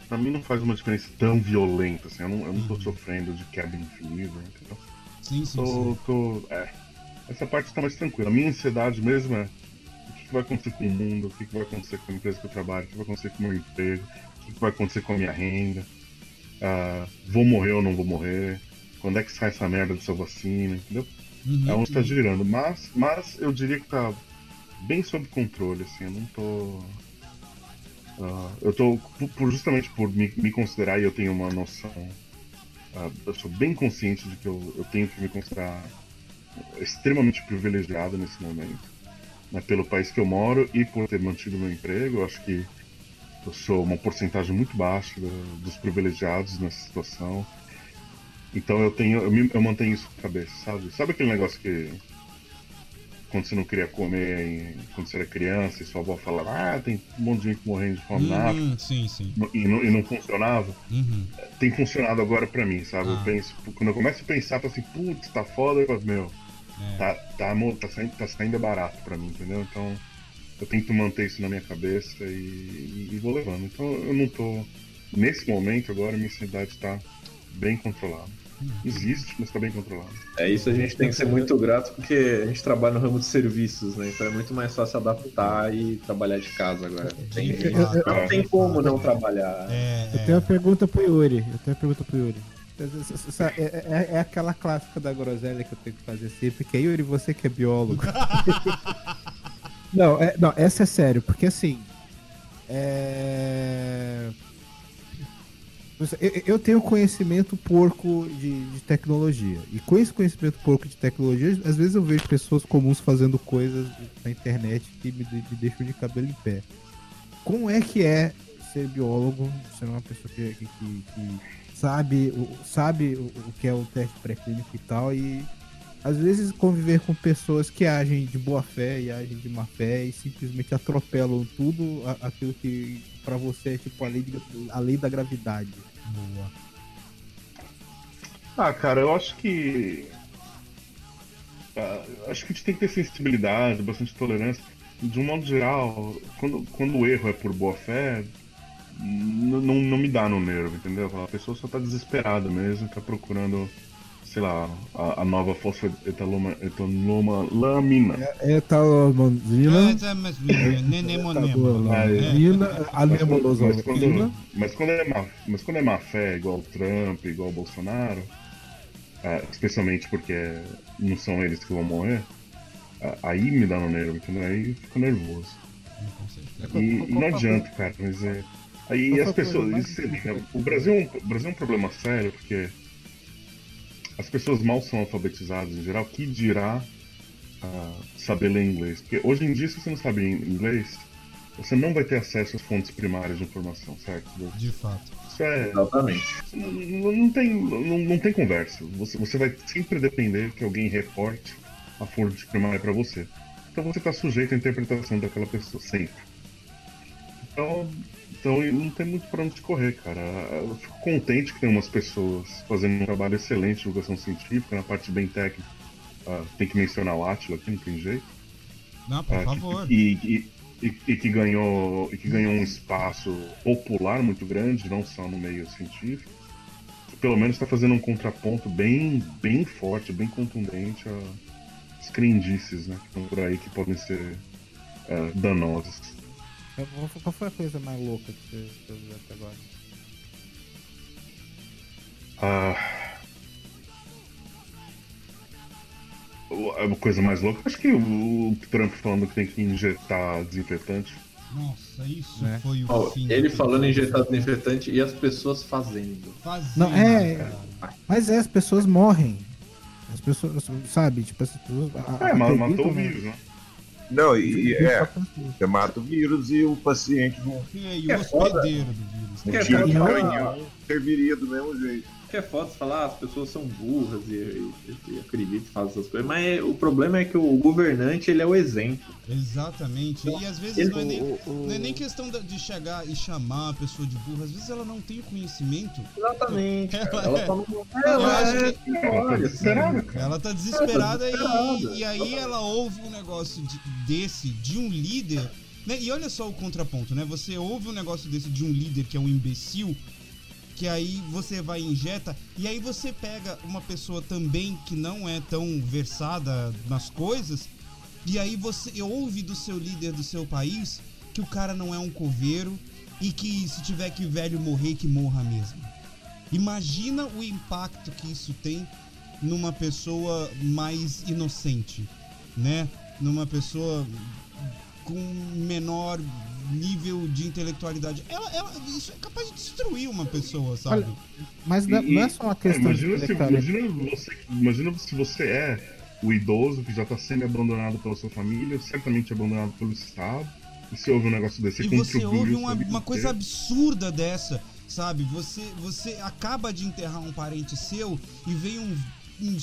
pra mim não faz uma diferença tão violenta, assim. Eu não, eu não tô sofrendo de cabin fever, entendeu? Sim, sim, Tô, sim. tô, é, essa parte tá mais tranquila. A minha ansiedade mesmo é o que, que vai acontecer com o mundo, o que, que vai acontecer com a empresa que eu trabalho, o que vai acontecer com o meu emprego, o que, vai acontecer com a minha renda, ah, vou morrer ou não vou morrer, quando é que sai essa merda dessa vacina, entendeu? Uhum. É onde tá girando. Mas, mas eu diria que tá bem sob controle, assim, eu não tô. ah, eu tô, por- justamente por me, me considerar e eu tenho uma noção. ah, eu sou bem consciente de que eu, eu tenho que me considerar extremamente privilegiado nesse momento. Né, pelo país que eu moro e por ter mantido meu emprego, eu acho que eu sou uma porcentagem muito baixa da- dos privilegiados nessa situação. Então eu tenho, eu, me- eu mantenho isso na cabeça, sabe? Sabe aquele negócio que quando você não queria comer em- quando você era criança e sua avó falava, ah, tem um monte de gente morrendo de fome na África", Uhum, sim, sim. e, não, e não funcionava? Uhum. Tem funcionado agora pra mim, sabe? Ah. Eu penso, quando eu começo a pensar, assim, putz, tá foda, meu, É. tá, tá, tá, saindo, tá saindo barato pra mim, entendeu? Então eu tento manter isso na minha cabeça e, e vou levando. Então eu não tô. Nesse momento agora, minha ansiedade tá bem controlada. Existe, mas tá bem controlada. É isso, a gente tem que ser muito grato porque a gente trabalha no ramo de serviços, né? Então é muito mais fácil adaptar e trabalhar de casa agora. Não tem, não tem como não trabalhar. É, Eu tenho uma pergunta pro Yuri. Eu tenho uma pergunta pro Yuri. Essa- É, é- é aquela clássica da groselha que eu tenho que fazer sempre, que é Yuri, você que é biólogo. não, é- não, essa é sério, porque assim. É. Eu, eu tenho conhecimento porco de, de tecnologia. E com esse conhecimento porco de tecnologia, às vezes eu vejo pessoas comuns fazendo coisas na internet que me, me deixam de cabelo em pé. Como é que é ser biólogo, ser uma pessoa que, que- que- sabe, sabe o, o que é o teste pré-clínico e tal, e às vezes conviver com pessoas que agem de boa fé e agem de má fé e simplesmente atropelam tudo aquilo que pra você é tipo a lei, de- a lei da gravidade. boa. Ah, cara, eu acho que. ah, acho que a gente tem que ter sensibilidade, bastante tolerância. De um modo geral, quando, quando o erro é por boa fé, não, não me dá no nervo, entendeu? A pessoa só tá desesperada mesmo, tá procurando, sei lá, a, a nova fosfoetaloma etanoma lamina. É É, mas, Nenemonemo. É. Mina, Mas quando, é má, mas quando é má fé, igual o Trump, igual o Bolsonaro, ah, especialmente porque não são eles que vão morrer, ah, aí me dá no nervo, entendeu? Aí eu fico nervoso. E, e não adianta, cara, mas é. Aí as pessoas. mais isso, né, o, Brasil, é um- o Brasil é um problema sério porque as pessoas mal são alfabetizadas em geral, que dirá ah, saber ler inglês? Porque hoje em dia, se você não sabe inglês, você não vai ter acesso às fontes primárias de informação, certo? De fato. Isso é. Exatamente. Não, não tem, não, não tem conversa. Você, você vai sempre depender que alguém reporte a fonte primária para você. Então você está sujeito à interpretação daquela pessoa, sempre. Então, então não tem muito para onde correr, cara. Eu fico contente que tem umas pessoas fazendo um trabalho excelente de divulgação científica, na parte bem técnica. Ah, tem que mencionar o Atila aqui, não tem jeito. Não, por que- favor. E, e- e- e que ganhou, e que ganhou um espaço popular muito grande, não só no meio científico. Pelo menos está fazendo um contraponto bem, bem forte, bem contundente às crendices né, que estão por aí que podem ser ah, danosas. Qual foi a coisa mais louca que você, viu até agora? Ah, a coisa mais louca, acho que o, Trump falando que tem que injetar desinfetante. Nossa, isso Né? foi o Ó, fim. ele do- falando em injetar desinfetante e as pessoas fazendo. Fazendo, Não, é- cara. Mas é, as pessoas morrem. As pessoas, sabe, tipo, as pessoas. a- É, ma- acreditam matou o no- vírus, né? Não, e, e é, você mata o vírus e o paciente não E aí, Que é o foda. hospedeiro do vírus. Né? é tiro de foda. canhão serviria do mesmo jeito. Que é foda falar, ah, as pessoas são burras e, e, e acreditam e fazem essas coisas, mas é- o problema é que o governante ele é o exemplo. Exatamente. E às vezes Ele- não, é nem, o- o- não é nem questão de chegar e chamar a pessoa de burra. Às vezes ela não tem o conhecimento. Exatamente. Ela cara. Ela é- Ela é. que- Ela tá desesperada. Ela tá desesperada, desesperada. E, e aí ela ouve um negócio de- desse de um líder. Né? E olha só o contraponto, né? Você ouve um negócio desse de um líder que é um imbecil, que aí você vai injeta, e aí você pega uma pessoa também que não é tão versada nas coisas, e aí você ouve do seu líder do seu país que o cara não é um coveiro e que se tiver que velho morrer, que morra mesmo. Imagina o impacto que isso tem numa pessoa mais inocente, né? Numa pessoa com menor nível de intelectualidade. Ela, ela- isso é capaz de destruir uma pessoa, sabe? Olha, Mas não, E- não é só uma É, questão de imagina, se, intelectualidade. imagina, você, imagina se você é o idoso que já está sendo abandonado pela sua família, certamente abandonado pelo Estado, e você ouve um negócio desse, e você ouve uma, uma coisa absurda dessa, sabe? Você, você acaba de enterrar um parente seu e vem um, um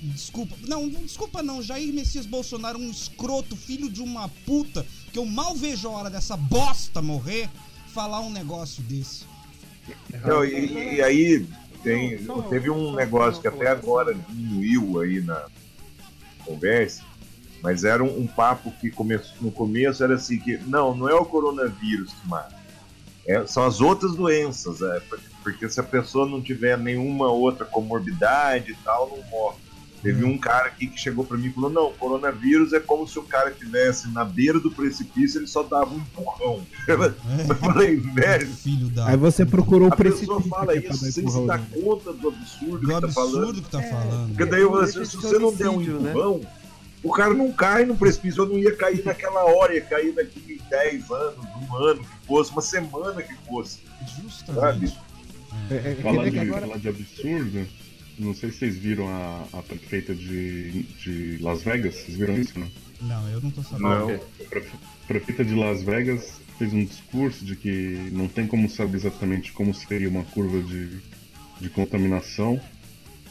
Desculpa, não, desculpa não, Jair Messias Bolsonaro, um escroto, filho de uma puta, que eu mal vejo a hora dessa bosta morrer, falar um negócio desse. Não, e, e aí tem, teve um negócio que até agora diminuiu aí na, converse, mas era um, um papo que começou, no começo era assim que não, não é o coronavírus que mata, é, são as outras doenças, é, porque se a pessoa não tiver nenhuma outra comorbidade e tal, não morre. Teve um cara aqui que chegou para mim e falou: Não, coronavírus é como se o cara estivesse na beira do precipício ele só dava um empurrão. Eu falei, velho. Filho da. Aí você procurou o A pessoa precipício. fala que é isso sem se dar né? conta do absurdo Do que tá falando. absurdo que tá falando. Porque daí eu falo assim, se você não der um né? empurrão, o cara não cai no precipício. Eu não ia cair naquela hora, ia cair daqui 10 anos, um ano que fosse, uma semana que fosse. Justamente. É, é, Falar é de, agora- falar de absurdo, não sei se vocês viram a, a prefeita de, de Las Vegas, vocês viram isso, né? Não, eu não tô sabendo. Não. A prefe- prefeita de Las Vegas fez um discurso de que não tem como saber exatamente como seria uma curva de, de contaminação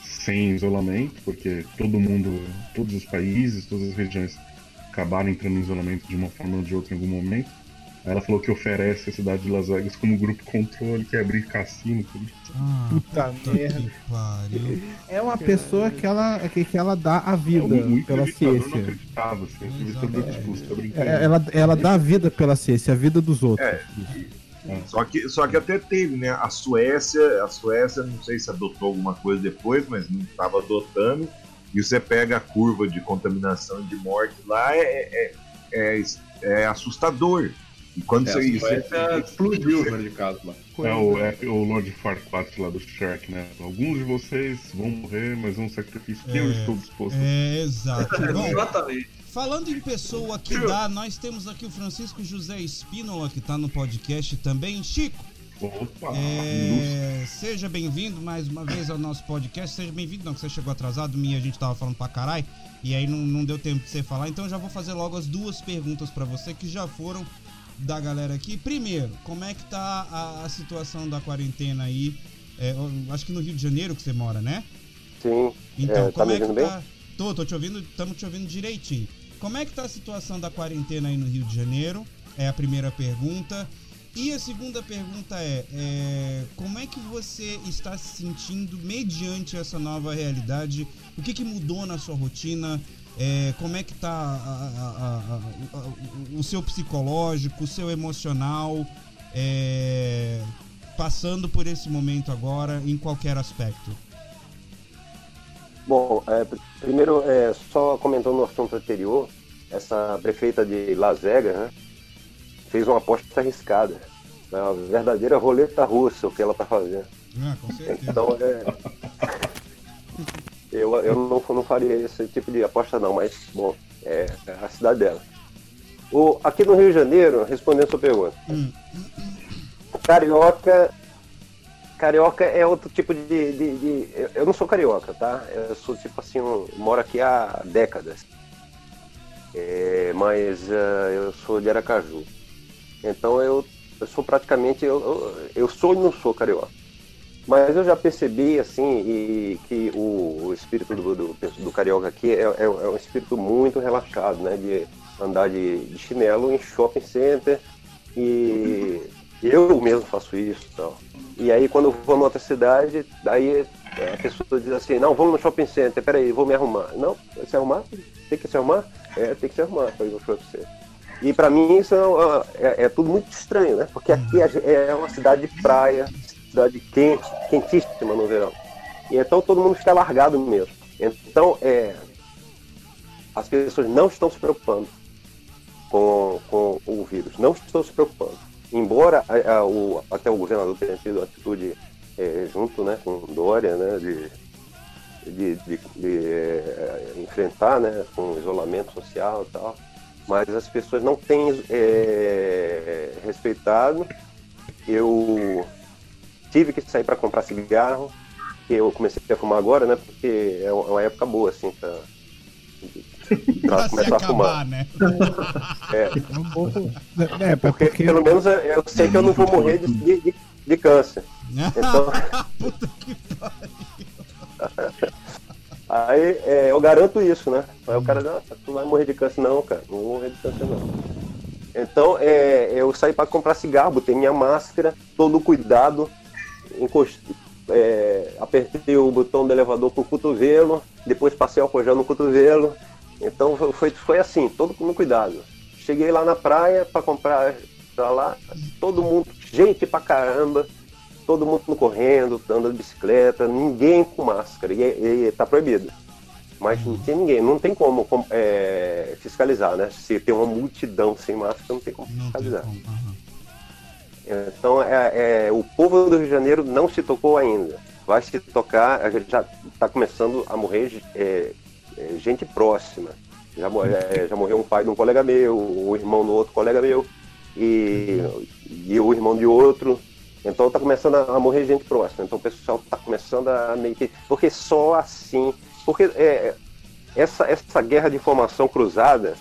sem isolamento, porque todo mundo, todos os países, todas as regiões acabaram entrando em isolamento de uma forma ou de outra em algum momento. Aí ela falou que oferece a cidade de Las Vegas como grupo controle, que é abrir cassino, tudo. Ah, Puta merda. É uma pessoa que ela, que, que ela dá a vida o pela ciência. acreditava, assim, o entrevistador tipo, você tá. É, Ela, ela dá a vida pela ciência, a vida dos outros. É. Só que, só que até teve, né? A Suécia, a Suécia, não sei se adotou alguma coisa depois, mas não estava adotando. E você pega a curva de contaminação e de morte lá, é, é, é, é assustador. E quando É, você. isso- explodiu o número de casos lá. É o, é o Lord Farquaad lá do Shrek, né? Alguns de vocês vão morrer, mas é um sacrifício que eu É. estou disposto a É, exato. Bom, Exatamente. falando em pessoa que dá, nós temos aqui o Francisco José Espínola, que tá no podcast também. Chico, Opa! é, seja bem-vindo mais uma vez ao nosso podcast. Seja bem-vindo, não, que você chegou atrasado, minha a gente tava falando pra caralho, e aí não, não deu tempo de você falar. Então eu já vou fazer logo as duas perguntas pra você que já foram da galera aqui. Primeiro, como é que tá a, a situação da quarentena aí? É, acho que no Rio de Janeiro que você mora, né? Sim. Então, É, tá como me é que ouvindo tá? Tô, tô te ouvindo, estamos te ouvindo direitinho. Como é que tá a situação da quarentena aí no Rio de Janeiro? É a primeira pergunta. E a segunda pergunta é, é, como é que você está se sentindo mediante essa nova realidade? O que, que mudou na sua rotina? É, como é que tá a- a- a- a- o- seu psicológico, o seu emocional, é, passando por esse momento agora em qualquer aspecto? Bom, é, pr- primeiro, é, só comentando no assunto anterior, essa prefeita de Las Vegas né, fez uma aposta arriscada. É uma verdadeira roleta russa o que ela está fazendo. Ah, com certeza. Então, é, eu, eu não, não faria esse tipo de aposta não, mas, bom, é, é a cidade dela. O, aqui no Rio de Janeiro, respondendo a sua pergunta, Hum. Carioca. Carioca é outro tipo de. de- de- eu- não sou carioca, tá? Eu sou tipo assim, um, moro aqui há décadas. É, mas ah, eu sou de Aracaju. Então eu, eu sou praticamente. Eu, eu, eu sou e não sou carioca. Mas eu já percebi, assim, e que o, o espírito do, do, do carioca aqui é, é, é um espírito muito relaxado, né? De andar de, de chinelo em shopping center. E eu mesmo faço isso e tal. E aí quando eu vou numa outra cidade, daí é, a pessoa diz assim, não, vamos no shopping center, peraí, vou me arrumar. Não, se arrumar? Tem que se arrumar? É, tem que se arrumar para ir no shopping center. E para mim isso é, é- é tudo muito estranho, né? Porque aqui é uma cidade de praia, cidade quente, quentíssima no verão. E então todo mundo fica largado mesmo. Então, é, as pessoas não estão se preocupando com, com o vírus, não estão se preocupando. Embora a- a- o- até o governador tenha tido atitude é, junto né, com Dória, né, de, de, de- de, é, enfrentar né, com isolamento social e tal, mas as pessoas não têm é, respeitado. Eu tive que sair para comprar cigarro, que eu comecei a fumar agora, né, porque é uma época boa assim para Pra se começar a fumar. acabar, né? É, É. É, porque, porque. pelo menos eu sei que eu não vou morrer de, de, de- câncer. Então, Puta que pariu. aí é, eu garanto isso, né? Aí o cara, não, tu vai morrer de câncer. Não, cara, não vou morrer de câncer, não. Então, é, eu saí para comprar cigarro, botei minha máscara, todo cuidado, é, apertei o botão do elevador com o cotovelo, depois passei álcool gel no cotovelo Então foi, foi assim, todo com cuidado. Cheguei lá na praia para comprar pra lá, todo mundo, gente pra caramba, todo mundo correndo, andando de bicicleta, ninguém com máscara, e, e tá proibido. Mas não tem ninguém, não tem como, é, fiscalizar, né? Se tem uma multidão sem máscara, não tem como Não tem fiscalizar. como. aham. Então, é, é, o povo do Rio de Janeiro não se tocou ainda. Vai se tocar, a gente já está começando a morrer é, é, gente próxima. Já, é, já morreu um pai de um colega meu, o irmão do outro colega meu, e, e o irmão de outro. Então está começando a, morrer gente próxima. Então o pessoal está começando a meio que. Porque só assim. Porque é, essa, essa guerra de informação cruzada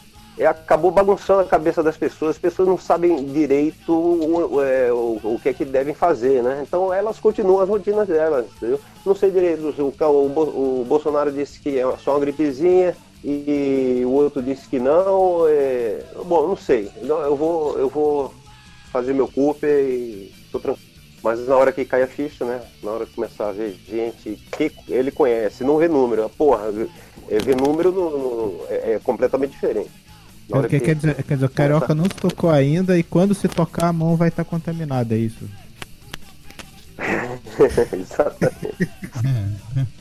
acabou bagunçando a cabeça das pessoas. As pessoas não sabem direito o, é, o, o que é que devem fazer, né? Então elas continuam as rotinas delas, entendeu? Não sei direito. O, o, o Bolsonaro disse que é só uma gripezinha e o outro disse que não. é, Bom, não sei. Não, Eu vou, eu vou fazer meu Cooper e tô tranquilo. Mas na hora que cai a ficha, né? Na hora que começar a ver gente que ele conhece, não vê número. Porra, é, ver número não- é, é completamente diferente. Hora Quer, quer dizer, quer dizer, o carioca não se tocou ainda e quando se tocar a mão vai estar contaminada, é isso? Exatamente.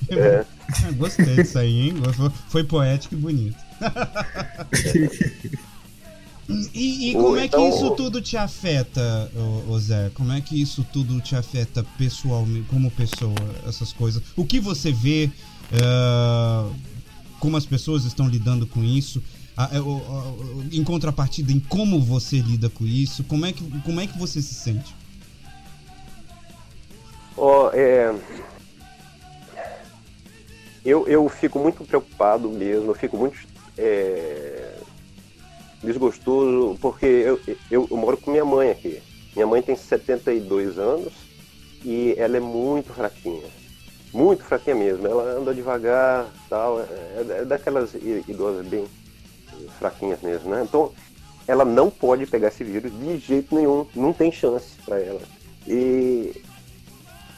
É. É. Gostei disso aí, hein? Foi, poético e bonito. E, e como é que Então- isso tudo te afeta, ô, ô Zé? Como é que isso tudo te afeta pessoalmente, como pessoa, essas coisas? O que você vê, ah, como as pessoas estão lidando com isso? Ah, é, em contrapartida, em como você lida com isso? Como é que, como é que você se sente? Ó, é, eu, eu fico muito preocupado mesmo, eu fico muito é, desgostoso, porque eu, eu, eu moro com minha mãe aqui. Minha mãe tem 72 anos e ela é muito fraquinha. Muito fraquinha mesmo. Ela anda devagar, tal. É, é daquelas i- idosas bem fraquinhas mesmo, né? Então, ela não pode pegar esse vírus de jeito nenhum. Não tem chance para ela. E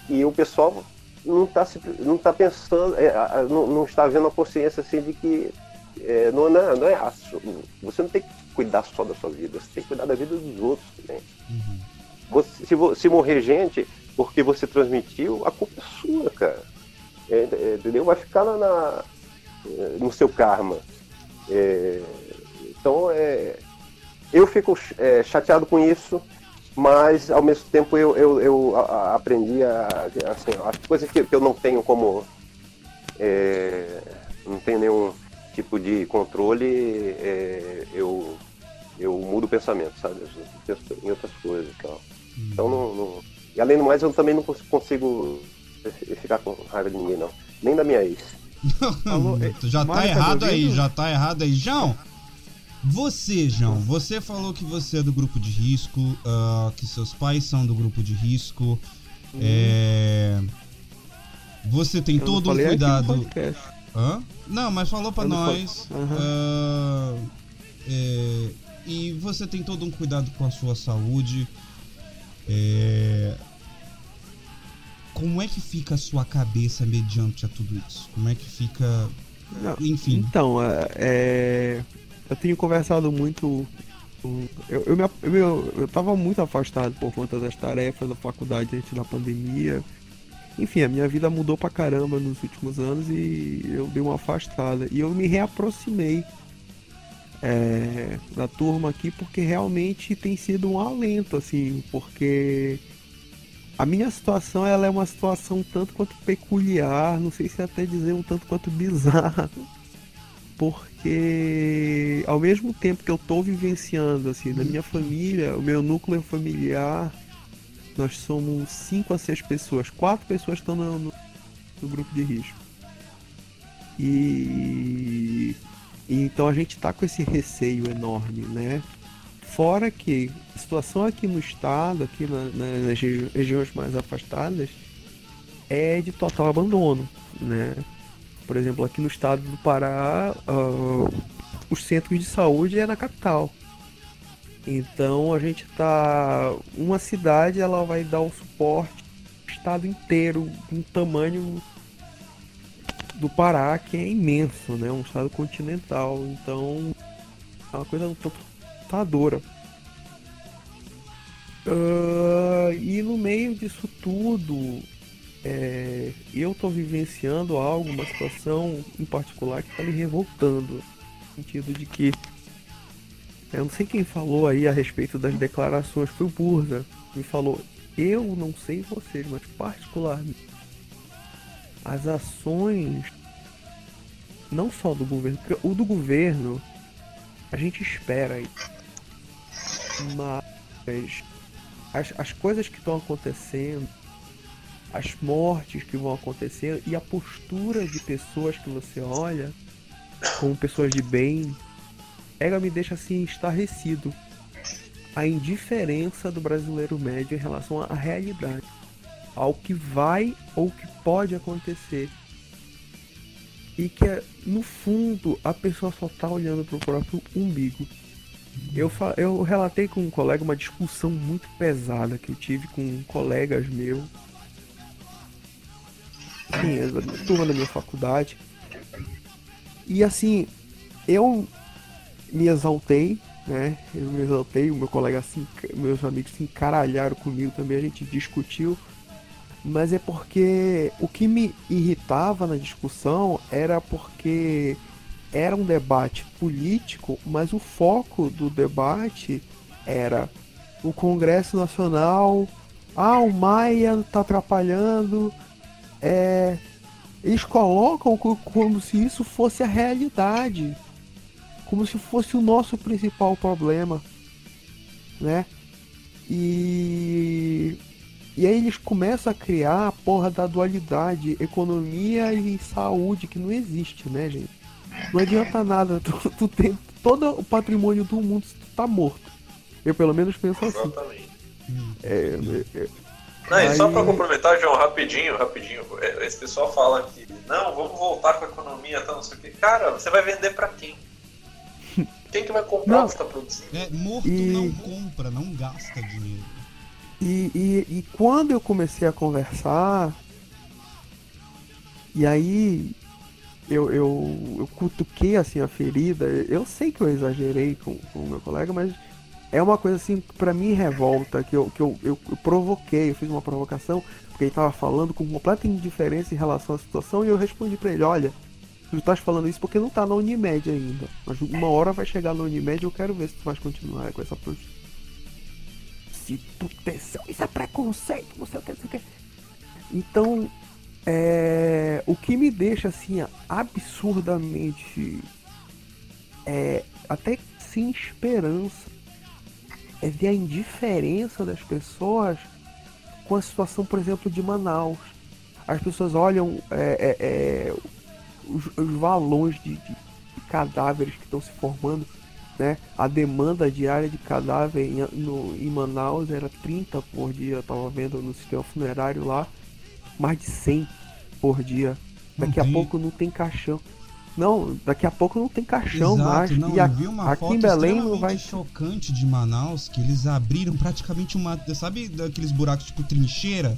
e o pessoal não está não tá pensando, é, não, não está vendo a consciência assim de que é, não, não, é- não é a você não tem que cuidar só da sua vida, você tem que cuidar da vida dos outros também. Você- se, se morrer gente porque você transmitiu, a culpa é sua, cara. É, é, entendeu? Vai ficar na, na- no seu karma. É, então, é, eu fico é, chateado com isso, mas ao mesmo tempo eu, eu, eu a- a- aprendi a. Assim, as coisas que, que eu não tenho como. é, não tenho nenhum tipo de controle, é, eu, eu mudo o pensamento, sabe? Eu penso em outras coisas e tal. Então não, não- E além do mais, eu também não cons- consigo ficar com raiva de ninguém, não. Nem da minha ex. É, já tá tá errado aí, já tá errado aí. João, você, João, você falou que você é do grupo de risco, ah, que seus pais são do grupo de risco. é, Você tem Eu todo um cuidado. Hã? Não, mas falou não nós. Aham. Ah, é, e você tem todo um cuidado com a sua saúde. É, como é que fica a sua cabeça mediante a tudo isso? Como é que fica. Não, Enfim. Então, é, é, eu tenho conversado muito. Eu, eu, me, eu, eu tava muito afastado por conta das tarefas da faculdade antes da pandemia. Enfim, a minha vida mudou pra caramba nos últimos anos e eu dei uma afastada. E eu me reaproximei é, da turma aqui porque realmente tem sido um alento, assim, porque a minha situação ela é uma situação um tanto quanto peculiar, não sei se até dizer um tanto quanto bizarra, porque ao mesmo tempo que eu tô vivenciando assim, na minha família, o meu núcleo familiar, nós somos cinco a seis pessoas, quatro pessoas estão no, no- no grupo de risco. E, então a gente tá com esse receio enorme, né? Fora que a situação aqui no estado, aqui na- na- nas regi- regiões mais afastadas, é de total abandono, né? Por exemplo, aqui no estado do Pará, ah, os centros de saúde é na capital. Então a gente tá. Uma cidade ela vai dar o suporte ao estado inteiro, um tamanho do Pará, que é imenso, né? Um estado continental. Então, é uma coisa assustadora. Ah, e no meio disso tudo, é, eu tô vivenciando algo, uma situação em particular que tá me revoltando. No sentido de que. Eu não sei quem falou aí a respeito das declarações, foi o Burza. Me falou, eu não sei vocês, mas particularmente as ações não só do governo, o do governo a gente espera aí. Mas as, as coisas que estão acontecendo, as mortes que vão acontecendo e a postura de pessoas que você olha como pessoas de bem, ela me deixa assim estarrecido. A indiferença do brasileiro médio em relação à realidade, ao que vai ou que pode acontecer. E que no fundo a pessoa só tá olhando pro próprio umbigo. Eu, eu relatei com um colega uma discussão muito pesada que eu tive com colegas meus. Sim, turma da minha faculdade. E assim, eu me exaltei, né? Eu me exaltei, o meu colega enca- meus amigos se encaralharam comigo também, a gente discutiu. Mas é porque o que me irritava na discussão era porque era um debate político, mas o foco do debate era o Congresso Nacional, ah, o Maia tá atrapalhando, é, eles colocam co- como se isso fosse a realidade, como se fosse o nosso principal problema, né? E e aí eles começam a criar a porra da dualidade, economia e saúde, que não existe, né, gente? Não adianta nada, tu, tu tem todo o patrimônio do mundo se tu tá morto. Eu pelo menos penso assim. Exatamente. É, é, Não, e só pra complementar, João, rapidinho, rapidinho. é, Esse pessoal fala que, não, vamos voltar com a economia, tal, não sei o quê. Cara, você vai vender pra quem? Quem que vai comprar Não. o que você tá produzindo? É, morto E- não compra, não gasta dinheiro. E, e, e quando eu comecei a conversar, e aí eu, eu, eu cutuquei assim a ferida, eu sei que eu exagerei com, o meu colega, mas é uma coisa assim que pra mim revolta, que, eu, que eu, eu, eu provoquei, eu fiz uma provocação, porque ele tava falando com completa indiferença em relação à situação, e eu respondi pra ele, olha, tu estás falando isso porque não tá na Unimed ainda, mas uma hora vai chegar na Unimed eu quero ver se tu vais continuar com essa postura se tu isso é preconceito, não sei o que, não sei o que. Então, é, o que me deixa assim absurdamente é, até sem esperança é ver a indiferença das pessoas com a situação, por exemplo, de Manaus. As pessoas olham é, é, é, os, os valores de, de- de cadáveres que estão se formando né? A demanda diária de cadáver em, no, em Manaus era 30 por dia, eu tava vendo no sistema funerário lá, mais de 100 por dia. Não Daqui a tem. pouco não tem caixão. Não, daqui a pouco não tem caixão Exato, mais. não, e a- eu vi uma aqui foto em Belém não vai. chocante de Manaus, que eles abriram praticamente uma, sabe daqueles buracos tipo trincheira?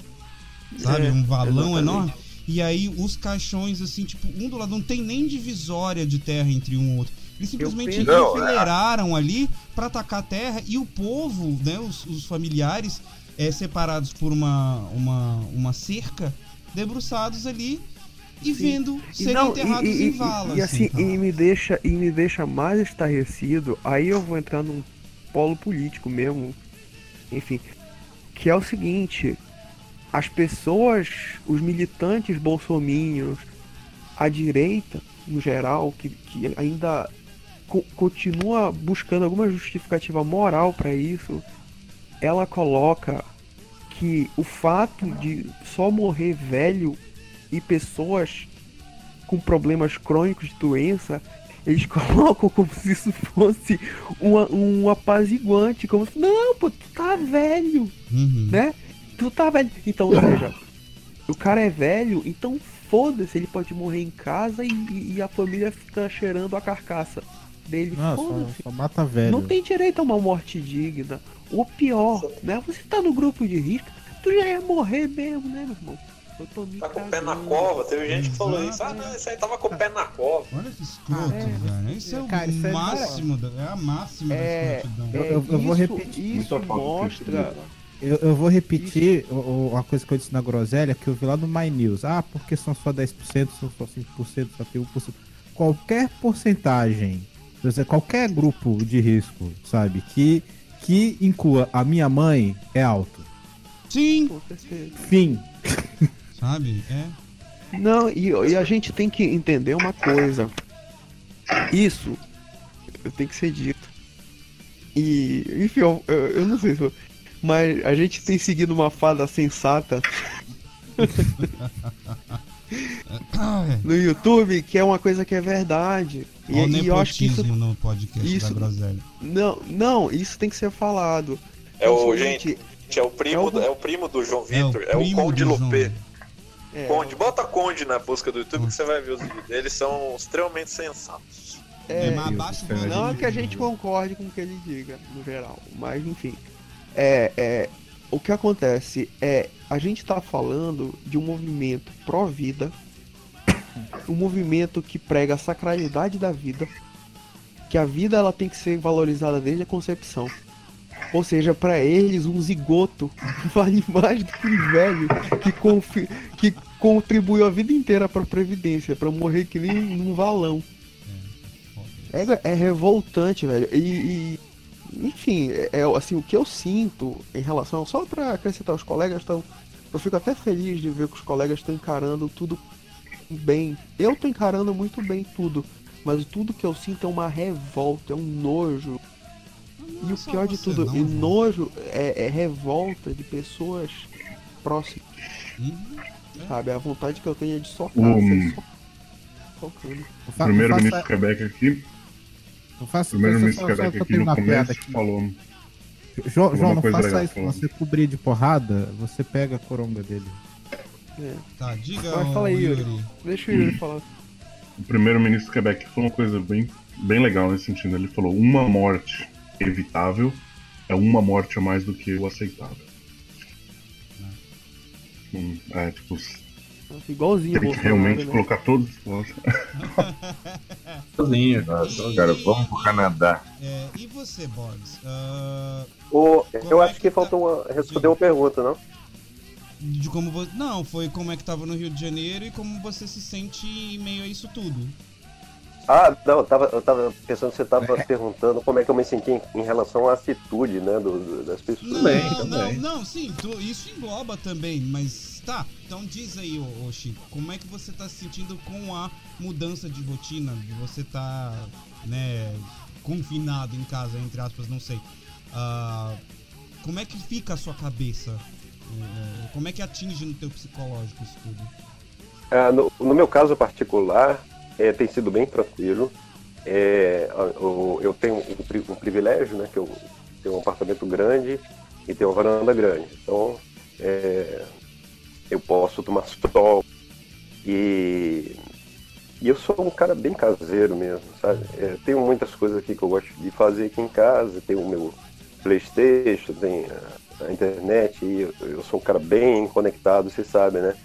Sabe, É, um valão exatamente. enorme. E aí os caixões assim, tipo, um do lado não tem nem divisória de terra entre um e outro. Eles simplesmente Não, é. enfileiraram ali pra atacar a terra e o povo, né, os, os familiares é, separados por uma, uma, uma cerca, debruçados ali e vendo E serem não, enterrados e, e- em e- valas. e assim, cara. e me deixa e me deixa mais estarrecido. Aí eu vou entrar num polo político mesmo, enfim, que é o seguinte: as pessoas, os militantes bolsominions, a direita no geral, que, que ainda co- continua buscando alguma justificativa moral para isso, ela coloca que o fato de só morrer velho e pessoas com problemas crônicos de doença, eles colocam como se isso fosse uma- um apaziguante, como se, não, pô, tu tá velho, Uhum. né? Tu tá velho. Então, ou seja, o cara é velho, então foda-se, ele pode morrer em casa e, e- e a família fica cheirando a carcaça dele. Não, só, só mata velho. Não tem direito a uma morte digna. O pior, né? Você tá no grupo de risco, tu já ia morrer mesmo, né, meu irmão? Eu tô me Tá com o pé na cova. Teve gente que falou isso. Ah, é. não, esse aí tava com o pé na cova. Olha que escroto, Ah, é. velho. Isso é o Cara, isso é máximo, da- é a máxima É, da escrotidão. Eu- eu- eu vou isso, repetir. Isso mostra. Eu, eu vou repetir o- o- uma coisa que eu disse na groselha, que eu vi lá no My News. Ah, porque são só 10%, são só 5%, só tem 1%. Qualquer porcentagem, dizer, qualquer grupo de risco, sabe, que, que inclua a minha mãe é alto. Sim. Fim. sabe? É. Não, e, e a gente tem que entender uma coisa. Isso tem que ser dito. E, enfim, eu, eu- não sei se. eu- Mas a gente tem seguido uma fada sensata. no YouTube, que é uma coisa que é verdade. E, Olha o e eu acho que isso. no podcast isso- da Groselha. Não, não, isso tem que ser falado. É o, seguinte, gente, é o primo, É o- do- é o primo do João É o Vitor. É o, primo Conde do Lopê. é, Conde, bota Conde na busca do YouTube que você vai ver os vídeos dele. São extremamente sensatos. É, é, mas abaixo Não é que a gente concorde com o que ele diga, no geral. Mas enfim. É, é, o que acontece é a gente tá falando de um movimento pró-vida, um movimento que prega a sacralidade da vida, que a vida ela tem que ser valorizada desde a concepção. Ou seja, pra eles um zigoto vale mais do que um velho que, confi- que contribuiu a vida inteira pra previdência, pra morrer que nem num valão. É, é revoltante, velho. E, e- enfim, é, é, assim, o que eu sinto em relação. Só pra acrescentar, os colegas estão. Eu fico até feliz de ver que os colegas estão encarando tudo bem. Eu tô encarando muito bem tudo. Mas tudo que eu sinto é uma revolta, é um nojo. E o pior de tudo, não, e vô. nojo é, é revolta de pessoas próximas, Uhum. sabe? A vontade que eu tenho é de socar, Um- socando. O fa- primeiro não faça- ministro Quebec aqui, não faça- o primeiro só Quebec pra aqui no começo aqui. falou. João, João, não faça legal, isso. falando. Você cobrir de porrada, você pega a coronga dele. Tá, diga, ô, fala aí, Yuri. Yuri. Deixa o Yuri falar. O primeiro-ministro Quebec falou uma coisa bem, bem legal nesse sentido. Ele falou: uma morte evitável é uma morte a mais do que o aceitável. Hum, É, tipo, Igualzinho tem que Bolsonaro, realmente né? colocar todos. Sozinho. Nossa, cara, vamos pro Canadá. É, e você, Borges? Ah, O, eu é acho que que tá? faltou uma, responder uma pergunta, não? de como você. Não, foi como é que tava no Rio de Janeiro e como você se sente em meio a isso tudo. Ah, não, eu tava, eu tava pensando que você tava perguntando como é que eu me senti em, em relação à atitude, né, do, do- das pessoas. Não, Também, não, também. não, sim, tu- isso engloba também, mas tá. Então diz aí, ô, ô Chico, como é que você tá se sentindo com a mudança de rotina, de você tá, né, confinado em casa, entre aspas, não sei. Ah, como é que fica a sua cabeça? É, Como é que atinge no teu psicológico isso tudo? Ah, no, no meu caso particular, é, tem sido bem tranquilo. É, eu, eu tenho um, pri- privilégio, né, que eu tenho um apartamento grande e tenho uma varanda grande. Então, é, eu posso tomar sol e, e eu sou um cara bem caseiro mesmo, sabe? É, tenho muitas coisas aqui que eu gosto de fazer aqui em casa. Tenho o meu Playstation, tem a, a internet eu, eu sou um cara bem conectado, você sabe, né?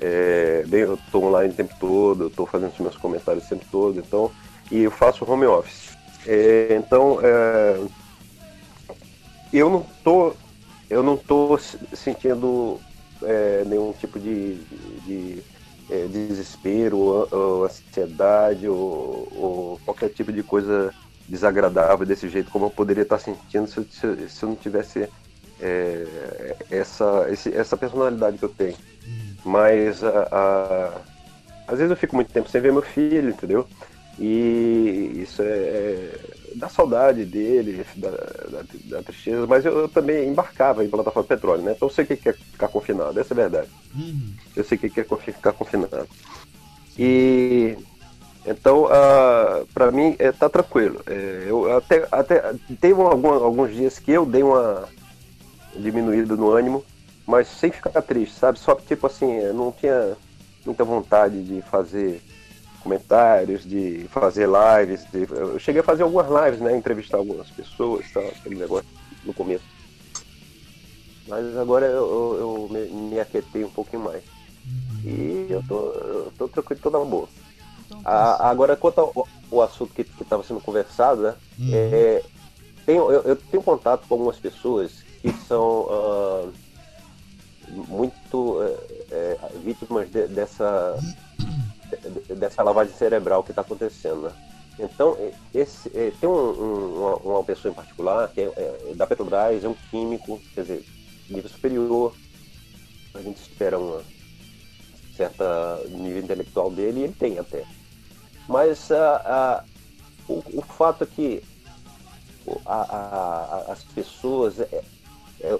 É, eu tô online o tempo todo, eu tô fazendo os meus comentários o tempo todo, então, e eu faço home office. É, então, é, eu não tô, eu não tô se- sentindo é, nenhum tipo de, de- é, desespero, ou, ou ansiedade, ou, ou qualquer tipo de coisa desagradável desse jeito, como eu poderia estar sentindo se, se eu não tivesse é, essa, esse- essa personalidade que eu tenho. Mas a- a- às vezes eu fico muito tempo sem ver meu filho, entendeu? E isso é, é dá saudade dele, da, da- da tristeza, mas eu, eu também embarcava em plataforma de petróleo, né? Então eu sei o que é ficar confinado, essa é a verdade. Uhum. Eu sei o que é ficar confinado. E então, ah, pra mim, é, tá tranquilo. É, eu até, até teve algum- alguns dias que eu dei uma diminuída no ânimo, mas sem ficar triste, sabe? Só que, tipo assim, eu não tinha muita vontade de fazer comentários, de fazer lives. de- eu cheguei a fazer algumas lives, né? Entrevistar algumas pessoas, tal, aquele negócio no começo. Mas agora eu, eu- eu me, me aquietei um pouquinho mais. E eu tô, eu tô tranquilo, tô na boa. Então, tá A- agora, quanto ao, ao assunto que estava sendo conversado, né? Uhum. é, tenho- eu, eu tenho contato com algumas pessoas que são ah, muito é, é, vítimas de- dessa, de- dessa lavagem cerebral que está acontecendo, né? Então, e- esse, é, tem um- um- uma, uma pessoa em particular, que é, é da Petrobras, é um químico, quer dizer, nível superior, a gente espera uma certa nível intelectual dele, e ele tem até. Mas ah, ah, o, o fato é que a- a- a- as pessoas, é- é,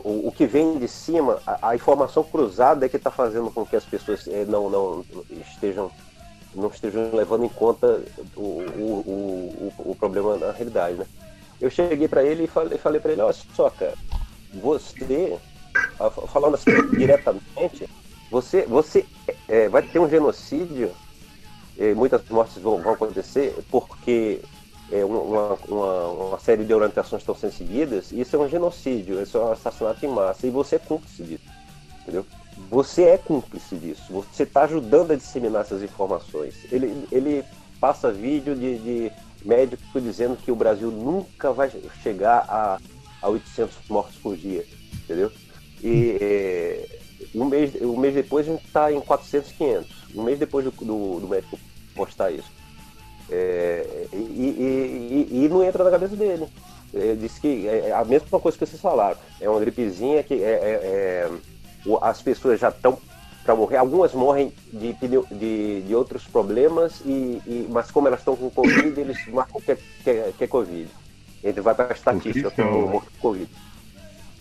o, o que vem de cima, a, a informação cruzada é que está fazendo com que as pessoas eh, não, não estejam não estejam levando em conta o, o, o, o, problema na realidade, né? Eu cheguei para ele e falei, falei para ele, olha só, cara, você, falando assim diretamente, você, você eh, vai ter um genocídio eh, muitas mortes vão, vão acontecer porque é, uma, uma, uma série de orientações estão sendo seguidas, isso é um genocídio, isso é um assassinato em massa, e você é cúmplice disso, entendeu? Você é cúmplice disso, você está ajudando a disseminar essas informações. Ele, ele passa vídeo de, de médico dizendo que o Brasil nunca vai chegar a, a 800 mortos por dia, entendeu? E é, um, mês, um mês depois a gente está em 400, 500. Um mês depois do, do, do médico postar isso. É, e, e- e- e não entra na cabeça dele. Ele disse que é a mesma coisa que vocês falaram. É uma gripezinha que é, é- é- as pessoas já estão para morrer. Algumas morrem de, de, de outros problemas, e, e- mas como elas estão com Covid, eles marcam que é, que é, que é Covid. Ele vai para a estatística é como o- morto por Covid.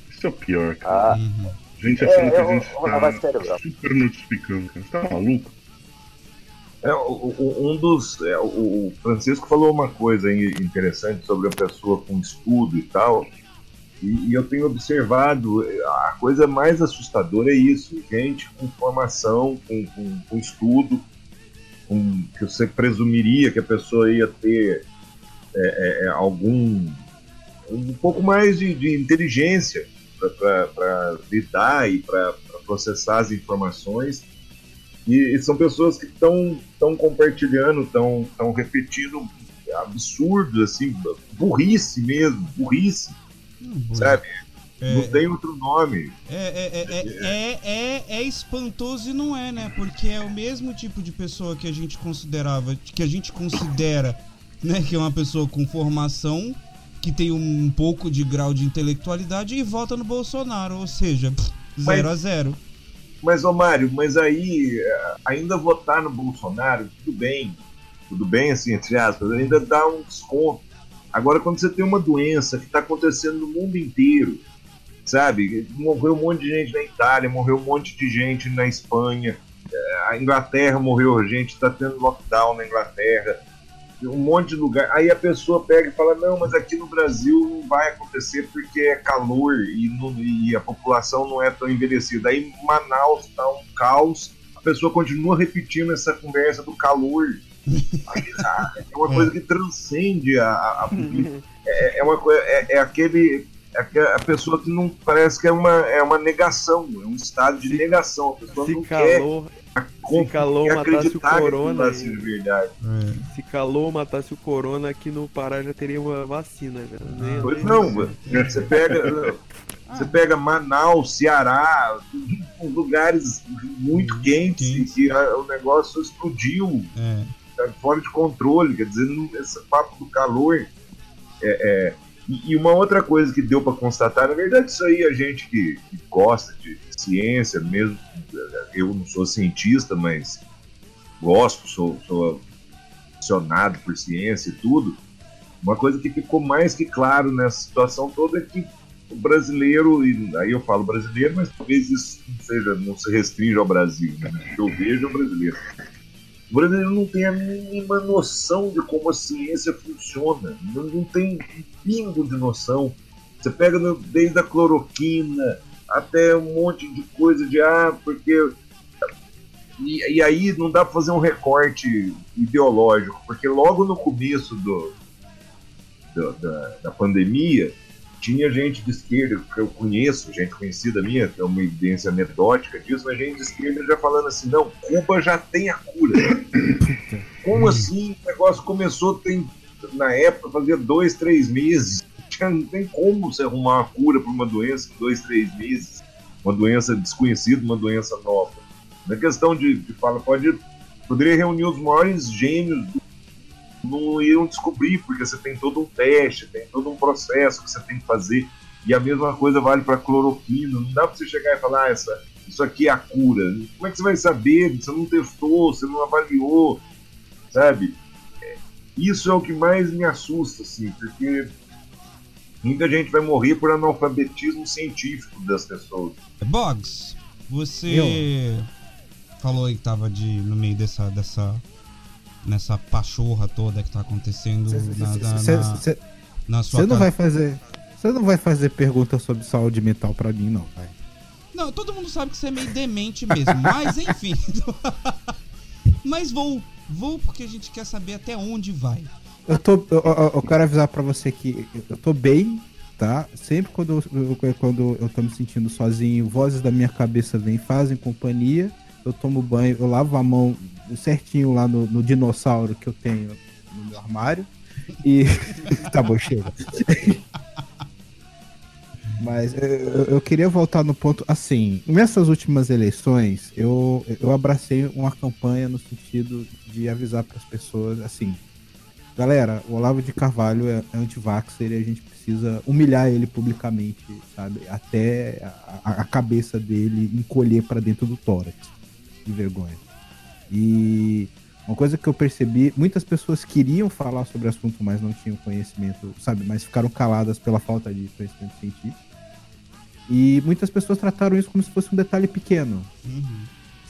Isso é o pior, cara. Ah, Uhum. Gente É, achando que é a gente tá cerebral. super notificando, cara. Você tá maluco? É, um dos. é, o- Francisco falou uma coisa interessante sobre a pessoa com estudo e tal. E, e eu tenho observado, a coisa mais assustadora é isso: gente com formação, com, com, com estudo, com, que você presumiria que a pessoa ia ter é, é, é, algum. um pouco mais de, de inteligência para lidar e para processar as informações. E, e são pessoas que estão compartilhando, estão repetindo absurdos, assim, burrice mesmo, burrice, Hum, sabe? É, Não tem outro nome. É, é, é, é, é, é, é espantoso e não é, né? Porque é o mesmo tipo de pessoa que a gente considerava, que a gente considera, né, que é uma pessoa com formação, que tem um pouco de grau de intelectualidade e vota no Bolsonaro, ou seja, pff, Mas- zero a zero. Mas, ô Mário, mas aí, eh, ainda votar no Bolsonaro, tudo bem. Tudo bem, assim, entre aspas, ainda dá um desconto. Agora, quando você tem uma doença que está acontecendo no mundo inteiro, sabe? Morreu um monte de gente na Itália, morreu um monte de gente na Espanha, eh, a Inglaterra morreu gente, está tendo lockdown na Inglaterra, um monte de lugar. Aí a pessoa pega e fala: não, mas aqui no Brasil não vai acontecer porque é calor e, não- e a população não é tão envelhecida. Aí Manaus está um caos, a pessoa continua repetindo essa conversa do calor. Ah, é uma coisa que transcende a, a. É, é uma coisa, é, é aquele. É a pessoa que não parece que é uma, é uma negação, é um estado de Se- negação. A pessoa Se não quer, calor, com- se calor quer matasse o que corona. de verdade. Se calor matasse o corona aqui no Pará já teria uma vacina já. Nem- Pois nem- não, você pega, você pega Manaus, Ceará, lugares muito quentes Quentes. e a- o negócio explodiu, É. tá fora de controle, quer dizer, esse papo do calor. é- é, e, e uma outra coisa que deu para constatar, na verdade, isso aí a gente que, que gosta de ciência, mesmo eu não sou cientista, mas gosto, sou, sou por ciência e tudo. Uma coisa que ficou mais que claro nessa situação toda é que o brasileiro, e aí eu falo brasileiro, mas talvez isso não, seja, não se restringe ao Brasil, né? Eu vejo o brasileiro. O brasileiro não tem a mínima noção de como a ciência funciona, não, não tem um pingo de noção. Você pega no- desde a cloroquina até um monte de coisa de ah, porque. E, e aí não dá pra fazer um recorte ideológico, porque logo no começo do, do- da, da pandemia, tinha gente de esquerda, que eu conheço, gente conhecida minha, que é uma evidência anedótica disso, mas gente de esquerda já falando assim, não, Cuba já tem a cura. Como assim? O negócio começou, tem, na época, fazia dois, três meses. Não tem como você arrumar uma cura para uma doença em dois, três meses. Uma doença desconhecida, uma doença nova. Na questão de, de fala, pode, poderia reunir os maiores gênios do não iam descobrir, porque você tem todo um teste, tem todo um processo que você tem que fazer. E a mesma coisa vale para cloroquina. Não dá para você chegar e falar, ah, essa, isso aqui é a cura. Como é que você vai saber? Você não testou, você não avaliou, sabe? É, Isso é o que mais me assusta, assim, porque muita gente vai morrer por analfabetismo científico das pessoas. Boggs, você falou aí que tava de, no meio dessa, dessa nessa pachorra toda que tá acontecendo na, na, na, na sua Você não vai fazer. Você não vai fazer pergunta sobre saúde mental pra mim, não, vai. Não, todo mundo sabe que você é meio demente mesmo, mas enfim. mas vou, vou porque a gente quer saber até onde vai. Eu tô. Eu, eu- eu quero avisar pra você que eu tô bem, tá? Sempre quando eu- quando eu tô me sentindo sozinho, vozes da minha cabeça vêm, fazem companhia. Eu tomo banho, eu lavo a mão certinho lá no, no dinossauro que eu tenho no meu armário. E. tá bom, chega. Mas eu, eu- queria voltar no ponto assim. Nessas últimas eleições, eu, eu abracei uma campanha no sentido de avisar para as pessoas assim. Galera, o Olavo de Carvalho é, é anti-vaxxer e a gente precisa humilhar ele publicamente, sabe? Até a- a cabeça dele encolher para dentro do tórax. De vergonha. E uma coisa que eu percebi, muitas pessoas queriam falar sobre o assunto, mas não tinham conhecimento, sabe? Mas ficaram caladas pela falta de conhecimento científico. E muitas pessoas trataram isso como se fosse um detalhe pequeno,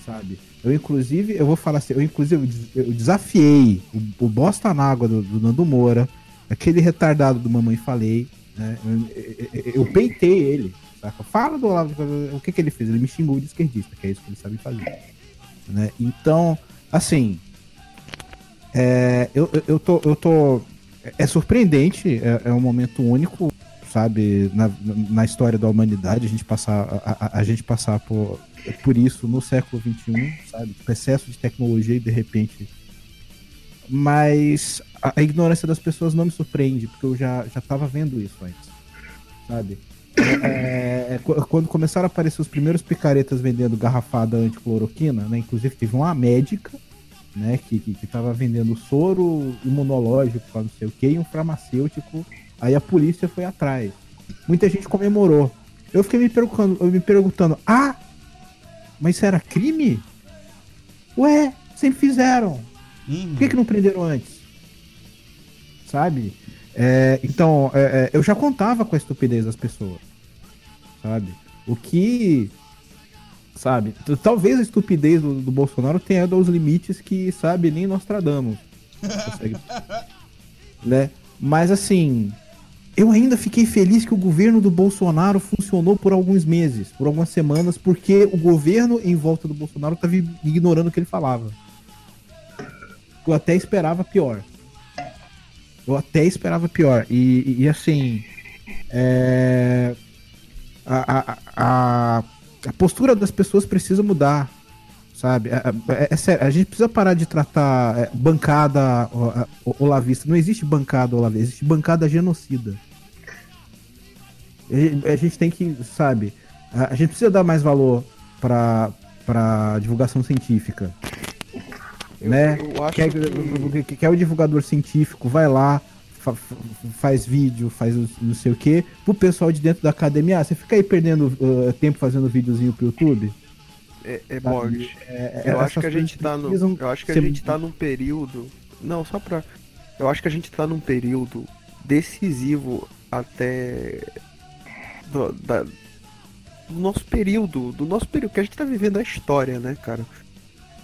sabe? Eu, inclusive, eu vou falar assim, eu, inclusive, eu desafiei o, o bosta na água do, do Nando Moura, aquele retardado do Mamãe Falei, né? Eu, eu, eu peitei ele, saca? Fala do Olavo, o que que ele fez? Ele me xingou de esquerdista, que é isso que ele sabe fazer, né? Então, assim, é, eu, eu- tô, eu tô, é surpreendente, é, é um momento único, sabe, na, na história da humanidade, a gente passar, a, a- a gente passar por, por isso no século XXI, sabe, excesso de tecnologia e de repente. Mas a, a ignorância das pessoas não me surpreende, porque eu já, já vendo isso antes, sabe. É, é, qu- quando começaram a aparecer os primeiros picaretas vendendo garrafada anticloroquina, né? Inclusive teve uma médica, né? Que, que, que tava vendendo soro imunológico, não sei o que, e um farmacêutico. Aí a polícia foi atrás. Muita gente comemorou. Eu fiquei me perguntando, me perguntando, ah, mas isso era crime? Ué, sempre fizeram. Uhum. Por que, que não prenderam antes? Sabe? É, então, é, é, eu já contava com a estupidez das pessoas. Sabe? O que. Sabe? Talvez a estupidez do, do Bolsonaro tenha ido aos limites que, sabe, nem Nostradamus consegue. né? Mas assim. Eu ainda fiquei feliz que o governo do Bolsonaro funcionou por alguns meses, por algumas semanas, porque o governo em volta do Bolsonaro estava ignorando o que ele falava. Eu até esperava pior. Eu até esperava pior. E, e- assim. é, a, a, a, a postura das pessoas precisa mudar. Sabe? É, é- é sério, a gente precisa parar de tratar é, bancada olavista. Não existe bancada olavista, existe bancada genocida. A- gente tem que, sabe? A a gente precisa dar mais valor para para divulgação científica. Né? eu acho quer, que- que... quer o divulgador científico, vai lá, fa- fa- faz vídeo, faz não sei o que, pro pessoal de dentro da academia, ah, você fica aí perdendo uh, tempo fazendo videozinho pro YouTube? É, é Sabe? Borges. É- Eu acho que a gente tá no. Eu acho que a ser- gente tá num período. Não, só pra. Eu acho que a gente tá num período decisivo até. Do, da- do nosso período. Do nosso período. Que a gente tá vivendo a história, né, cara?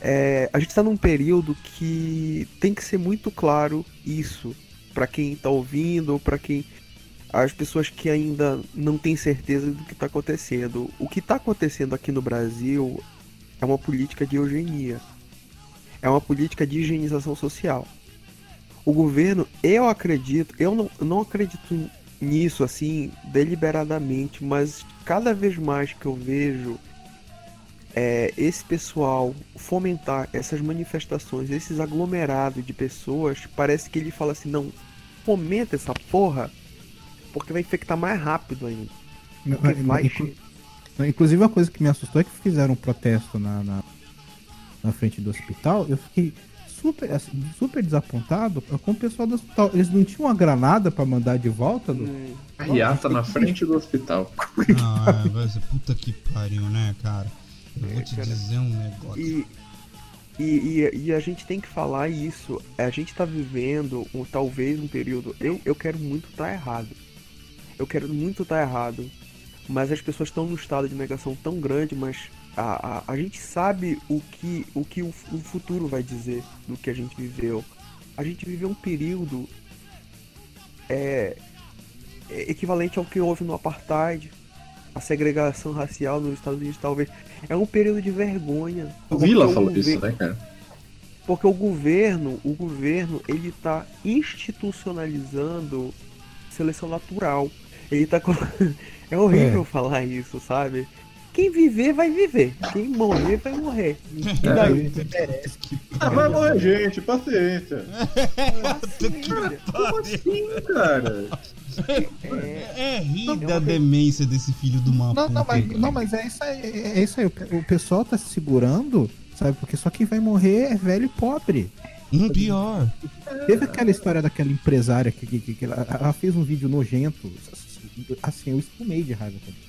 É, a gente tá num período que tem que ser muito claro isso pra quem tá ouvindo, pra quem. As pessoas que ainda não têm certeza do que tá acontecendo. O que tá acontecendo aqui no Brasil é uma política de eugenia. É uma política de higienização social. O governo, eu acredito, eu não, não acredito nisso assim deliberadamente, mas cada vez mais que eu vejo é, esse pessoal fomentar essas manifestações, esses aglomerados de pessoas, parece que ele fala assim, não, fomenta essa porra, porque vai infectar mais rápido ainda. Vai Inclu- Inclusive, uma coisa que me assustou é que fizeram um protesto na, na, na frente do hospital. Eu fiquei super, assim, super desapontado com o pessoal do hospital. Eles não tinham uma granada pra mandar de volta? Do... Hum, Riata na frente do hospital. Ah, vai ser puta que pariu, né, cara? Vou te cara. dizer um negócio. E, e, e, e a gente tem que falar isso. A gente tá vivendo um, talvez um período. Eu, eu quero muito estar errado. Eu quero muito estar errado. Mas as pessoas estão num estado de negação tão grande, mas a, a, a gente sabe o que, o, que o, o futuro vai dizer do que a gente viveu. A gente viveu um período é, é equivalente ao que houve no apartheid, a segregação racial nos Estados Unidos talvez. É um período de vergonha. O Vila Porque falou isso, né, cara? Porque o governo, o governo, ele tá institucionalizando seleção natural. Ele tá com... É horrível falar isso, sabe? Quem viver vai viver, quem morrer vai morrer. E daí? Ah, vai morrer gente, paciência. Filha, Como assim, cara? É, É rir da demência desse filho de uma Não, não, mas, não, mas é isso aí. É é isso aí. O pe- O pessoal tá se segurando, sabe? Porque só quem vai morrer é velho e pobre. Um pior. Teve aquela história daquela empresária que, que, que- que ela, ela fez um vídeo nojento. Assim, eu espumei de raiva. também.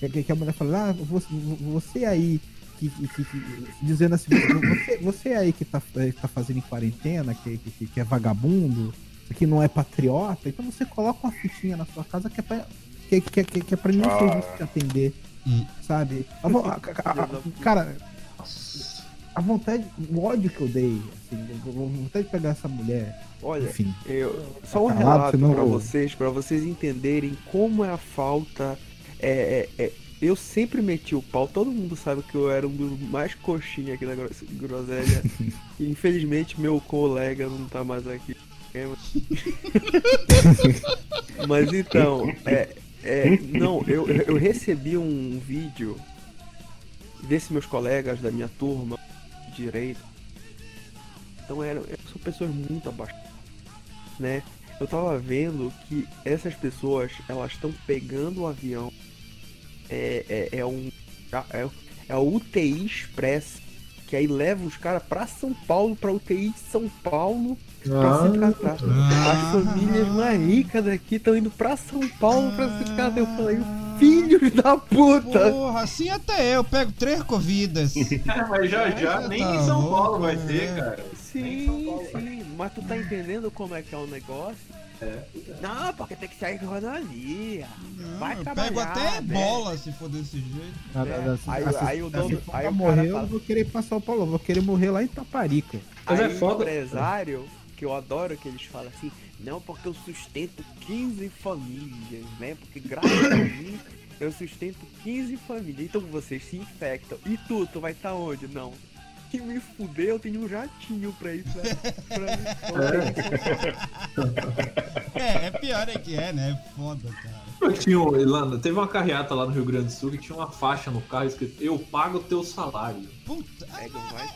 Que, que- que a mulher falou, ah, você, você aí, que, que- que- que- dizendo assim, você, você aí que tá, eh, tá fazendo em quarentena, que, que, que é vagabundo, que não é patriota, então você coloca uma fitinha na sua casa que é pra, que, que, que, que é pra nenhum Ah. serviço te atender, Hum. sabe? A a- a- a- cara, a vontade, o ódio que eu dei, assim, a vontade de pegar essa mulher, olha, enfim. eu, só um Tá relato senão pra eu- vocês, pra vocês entenderem como é a falta. É, é, é, eu sempre meti o pau, todo mundo sabe que eu era um dos mais coxinha aqui Gro- groselha. infelizmente meu colega não tá mais aqui. É, mas- então, é, é, não, eu, eu recebi um vídeo desses meus colegas da minha turma direito. Então eram, são pessoas muito abaixo, né? Eu tava vendo que essas pessoas, elas estão pegando o avião. É, é, é um. É, é o UTI Express. Que aí leva os caras pra São Paulo, pra UTI de São Paulo, pra se tratar. Ah. As famílias mais ricas daqui estão indo pra São Paulo pra se tratar. Eu falei, filhos da puta! Porra, assim até eu pego três covidas. É, mas já já, nem Tá em São louco, Paulo vai né? ter, cara. Sim, sim, mas tu tá entendendo como é que é o negócio? Não, porque tem que sair rodovia. Vai trabalhar, pego até né? bola se for desse jeito. É, aí- aí o dono- se aí for o cara morrer, eu fala- não vou querer pra São Paulo, vou querer morrer lá em Taparica. Mas é Aí foda. o empresário, que eu adoro que eles falam assim, não, porque eu sustento 15 famílias, né? Porque graças a mim eu sustento 15 famílias. Então vocês se infectam. E tu, tu vai estar onde? Não. Que me fuder, eu tenho um jatinho pra ir pra, pra É, é pior é que é, né? É foda, cara. Eu tinha, lá- teve uma carreata lá no Rio Grande do Sul que tinha uma faixa no carro escrito Eu pago o teu salário. Puta. Ai, Pega, vai.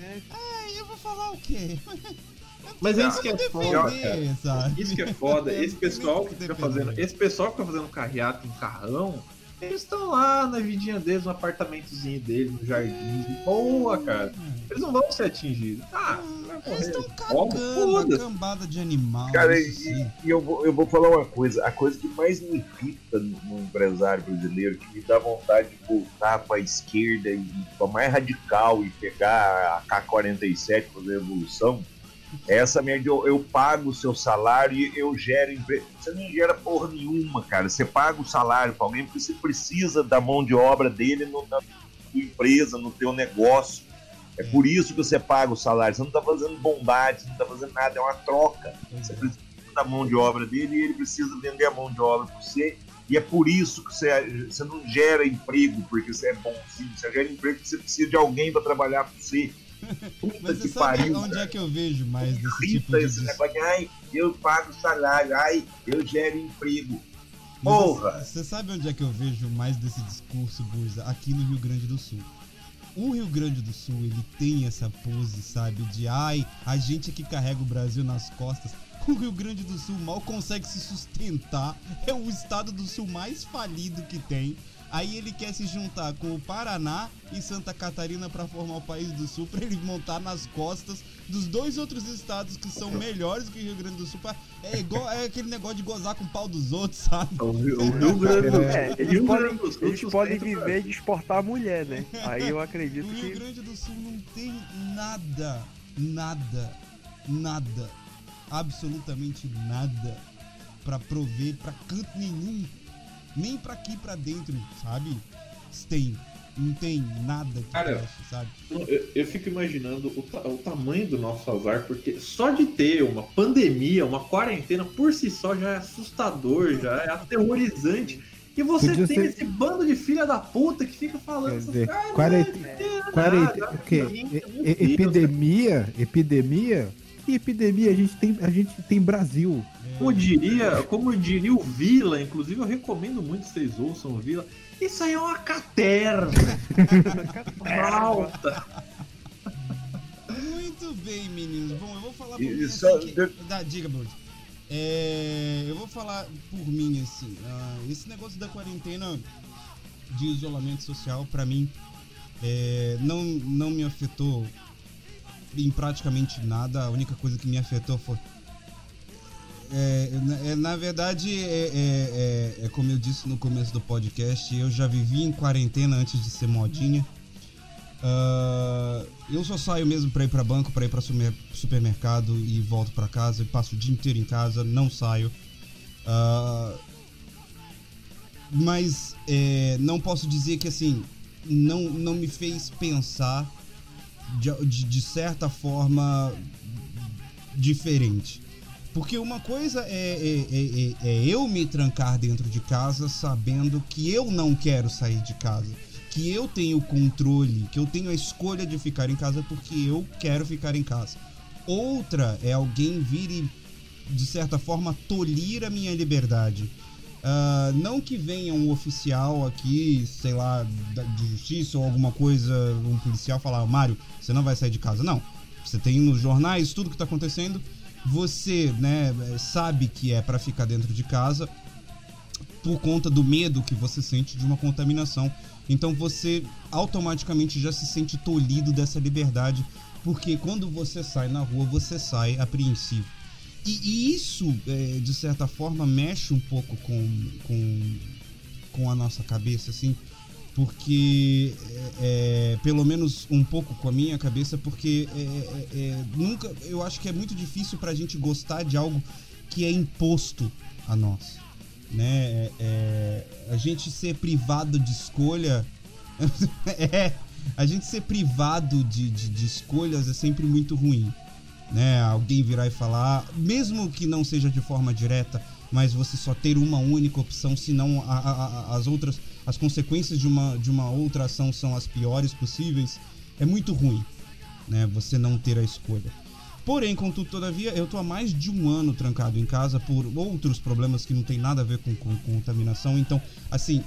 ai, ai, eu vou falar o quê? Mas é isso que é foda. Isso que é foda. Esse pessoal que que fica fazendo. Esse pessoal que fica fazendo carreata em carrão, eles estão lá na vidinha deles, no apartamentozinho deles, no jardim. Boa, cara. Eles não vão ser atingidos. Ah, vai Eles estão cagando cambada de animal. Cara, e, isso sim. e eu, vou, eu vou falar uma coisa. A coisa que mais me irrita no, no empresário brasileiro, que me dá vontade de voltar pra esquerda e pra mais radical e pegar a K-47 fazer a evolução, é essa merda. Eu, eu pago o seu salário e eu gero emprego. Você não gera porra nenhuma, cara. Você paga o salário pra alguém porque você precisa da mão de obra dele no, na empresa, no teu negócio. É por isso que você paga o salário. Você não tá fazendo bondade, você não tá fazendo nada, é uma troca. Você precisa da mão de obra dele e ele precisa vender a mão de obra para você. E é por isso que você, você não gera emprego porque você é bonzinho. Você gera emprego porque você precisa de alguém para trabalhar para você. Puta Mas você sabe pariu. onde é que eu vejo mais desse tipo de esse negócio ai, eu pago salário, ai, eu gero emprego. Porra! Você sabe onde é que eu vejo mais desse discurso, Burza? Aqui no Rio Grande do Sul. O Rio Grande do Sul, ele tem essa pose, sabe? De ai, a gente que carrega o Brasil nas costas. O Rio Grande do Sul mal consegue se sustentar. É o estado do sul mais falido que tem. Aí ele quer se juntar com o Paraná e Santa Catarina pra formar o país do Sul, pra ele montar nas costas dos dois outros estados que são melhores que o Rio Grande do Sul. pra- É igual é aquele negócio de gozar com o pau dos outros, sabe? O Rio, Rio Grande do É, Sul. eles podem, eles podem viver de exportar a mulher, né? Aí eu acredito O Rio que. Grande do Sul não tem nada, nada, nada, absolutamente nada pra prover pra canto nenhum, nem pra aqui pra dentro, sabe? Tem, não tem nada que Cara, preste, sabe? Eu, eu fico imaginando o, ta- o tamanho do nosso azar, porque só de ter uma pandemia, uma quarentena, por si só já é assustador, já é aterrorizante. E você Podia tem ser- esse bando de filha da puta que fica falando essas dizer, "Ah, quarenta- nada, o quê? E- e- epidemia? Epidemia? Que epidemia? A gente tem, a gente tem Brasil. Como diria, como diria o Vila, inclusive eu recomendo muito que vocês ouçam o Vila. Isso aí é uma caterva. Malta. Muito bem, meninos. Bom, eu vou falar por mim só- assim que... Dá, diga, Bruce. É, eu vou falar por mim, assim. ah, esse negócio da quarentena de isolamento social, pra mim, é, não, não me afetou em praticamente nada. A única coisa que me afetou foi. É, na, é, na verdade, é, é- é- é como eu disse no começo do podcast, eu já vivi em quarentena antes de ser modinha. Ah, eu só saio mesmo pra ir pra banco, pra ir sumer- supermercado e volto pra casa e passo o dia inteiro em casa, não saio. Ah, mas é, não posso dizer que assim não, não me fez pensar de, de, de certa forma diferente. Porque uma coisa é, é- é- é- é eu me trancar dentro de casa sabendo que eu não quero sair de casa. Que eu tenho o controle, que eu tenho a escolha de ficar em casa porque eu quero ficar em casa. Outra é alguém vir e, de certa forma, tolir a minha liberdade. Ah, não que venha um oficial aqui, sei lá, de justiça ou alguma coisa, um policial falar, Mário, você não vai sair de casa. Não. Você tem nos jornais tudo que está acontecendo. Você, né, sabe que é para ficar dentro de casa por conta do medo que você sente de uma contaminação. Então você automaticamente já se sente tolhido dessa liberdade, porque quando você sai na rua, você sai apreensivo. E, e isso, é, de certa forma, mexe um pouco com, com, com a nossa cabeça, assim, porque, é, é, pelo menos um pouco com a minha cabeça, porque é, é, é, nunca, eu acho que é muito difícil pra gente gostar de algo que é imposto a nós, né? A gente ser privado de escolha, é, a gente ser privado de, de, de escolhas é sempre muito ruim né? Alguém virar e falar, mesmo que não seja de forma direta, mas você só ter uma única opção, senão a, a, a- as outras, as consequências de uma, de uma outra ação são as piores possíveis, é muito ruim, né? Você não ter a escolha. Porém, contudo, todavia, eu tô há mais de um ano trancado em casa por outros problemas que não tem nada a ver com, com- com contaminação. Então, assim,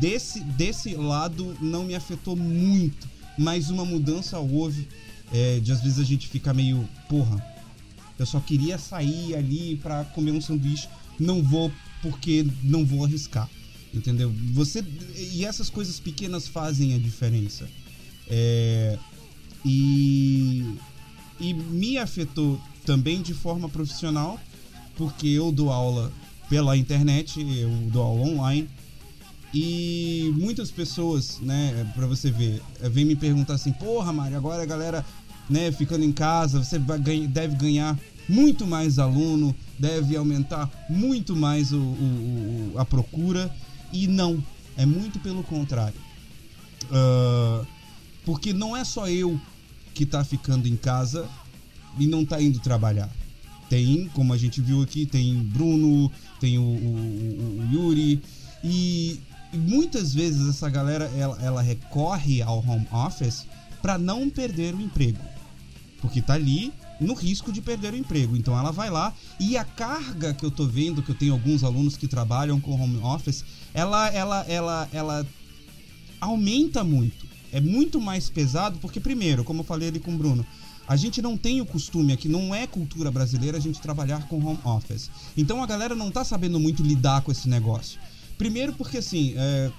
desse, desse lado não me afetou muito, mas uma mudança houve. É, de às vezes a gente fica meio, porra, eu só queria sair ali pra comer um sanduíche, não vou porque não vou arriscar, entendeu? Você e essas coisas pequenas fazem a diferença. É, e e me afetou também de forma profissional, porque eu dou aula pela internet, eu dou aula online. E muitas pessoas, né, pra você ver, eh, vem me perguntar assim: "Porra, Mário, agora a galera, né, ficando em casa, você vai deve ganhar muito mais aluno, deve aumentar muito mais o, o- o- a procura". E não, é muito pelo contrário. Ah, porque não é só eu que tá ficando em casa e não tá indo trabalhar. Tem, como a gente viu aqui, tem Bruno, tem o- o Yuri e, muitas vezes essa galera ela, ela recorre ao home office para não perder o emprego. Porque tá ali no risco de perder o emprego. Então ela vai lá e a carga que eu tô vendo, que eu tenho alguns alunos que trabalham com home office, ela ela ela ela aumenta muito. É muito mais pesado porque primeiro, como eu falei ali com o Bruno, a gente não tem o costume aqui, não é cultura brasileira a gente trabalhar com home office. Então a galera não tá sabendo muito lidar com esse negócio. Primeiro porque assim, é,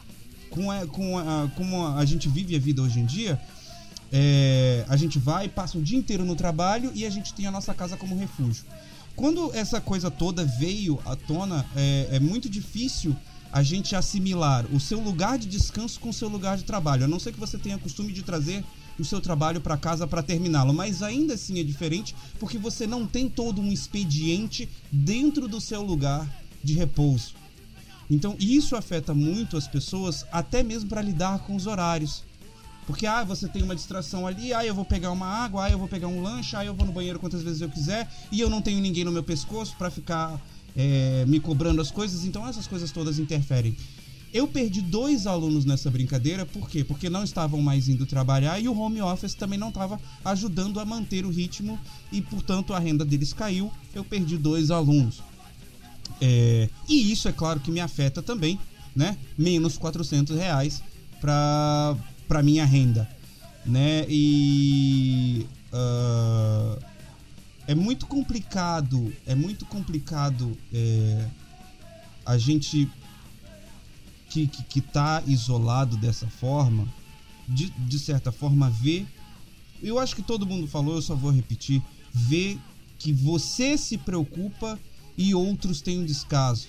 com, a, com a, como a gente vive a vida hoje em dia, é, a gente vai, passa o dia inteiro no trabalho e a gente tem a nossa casa como refúgio. Quando essa coisa toda veio à tona, é, é muito difícil a gente assimilar o seu lugar de descanso com o seu lugar de trabalho. A não ser que você tenha costume de trazer o seu trabalho para casa para terminá-lo, mas ainda assim é diferente porque você não tem todo um expediente dentro do seu lugar de repouso. Então isso afeta muito as pessoas, até mesmo para lidar com os horários. Porque ah, você tem uma distração ali, ah, eu vou pegar uma água, ah, eu vou pegar um lanche, ah, eu vou no banheiro quantas vezes eu quiser, e eu não tenho ninguém no meu pescoço para ficar é, me cobrando as coisas, então essas coisas todas interferem. Eu perdi dois alunos nessa brincadeira, por quê? Porque não estavam mais indo trabalhar e o home office também não estava ajudando a manter o ritmo e, portanto, a renda deles caiu. Eu perdi dois alunos. É, e isso é claro que me afeta também, né? Menos 400 reais para para minha renda, né? E uh, é muito complicado, é muito complicado é, a gente que, que, que tá isolado dessa forma, de, de certa forma, ver. Eu acho que todo mundo falou, eu só vou repetir. Ver que você se preocupa e outros têm um descaso.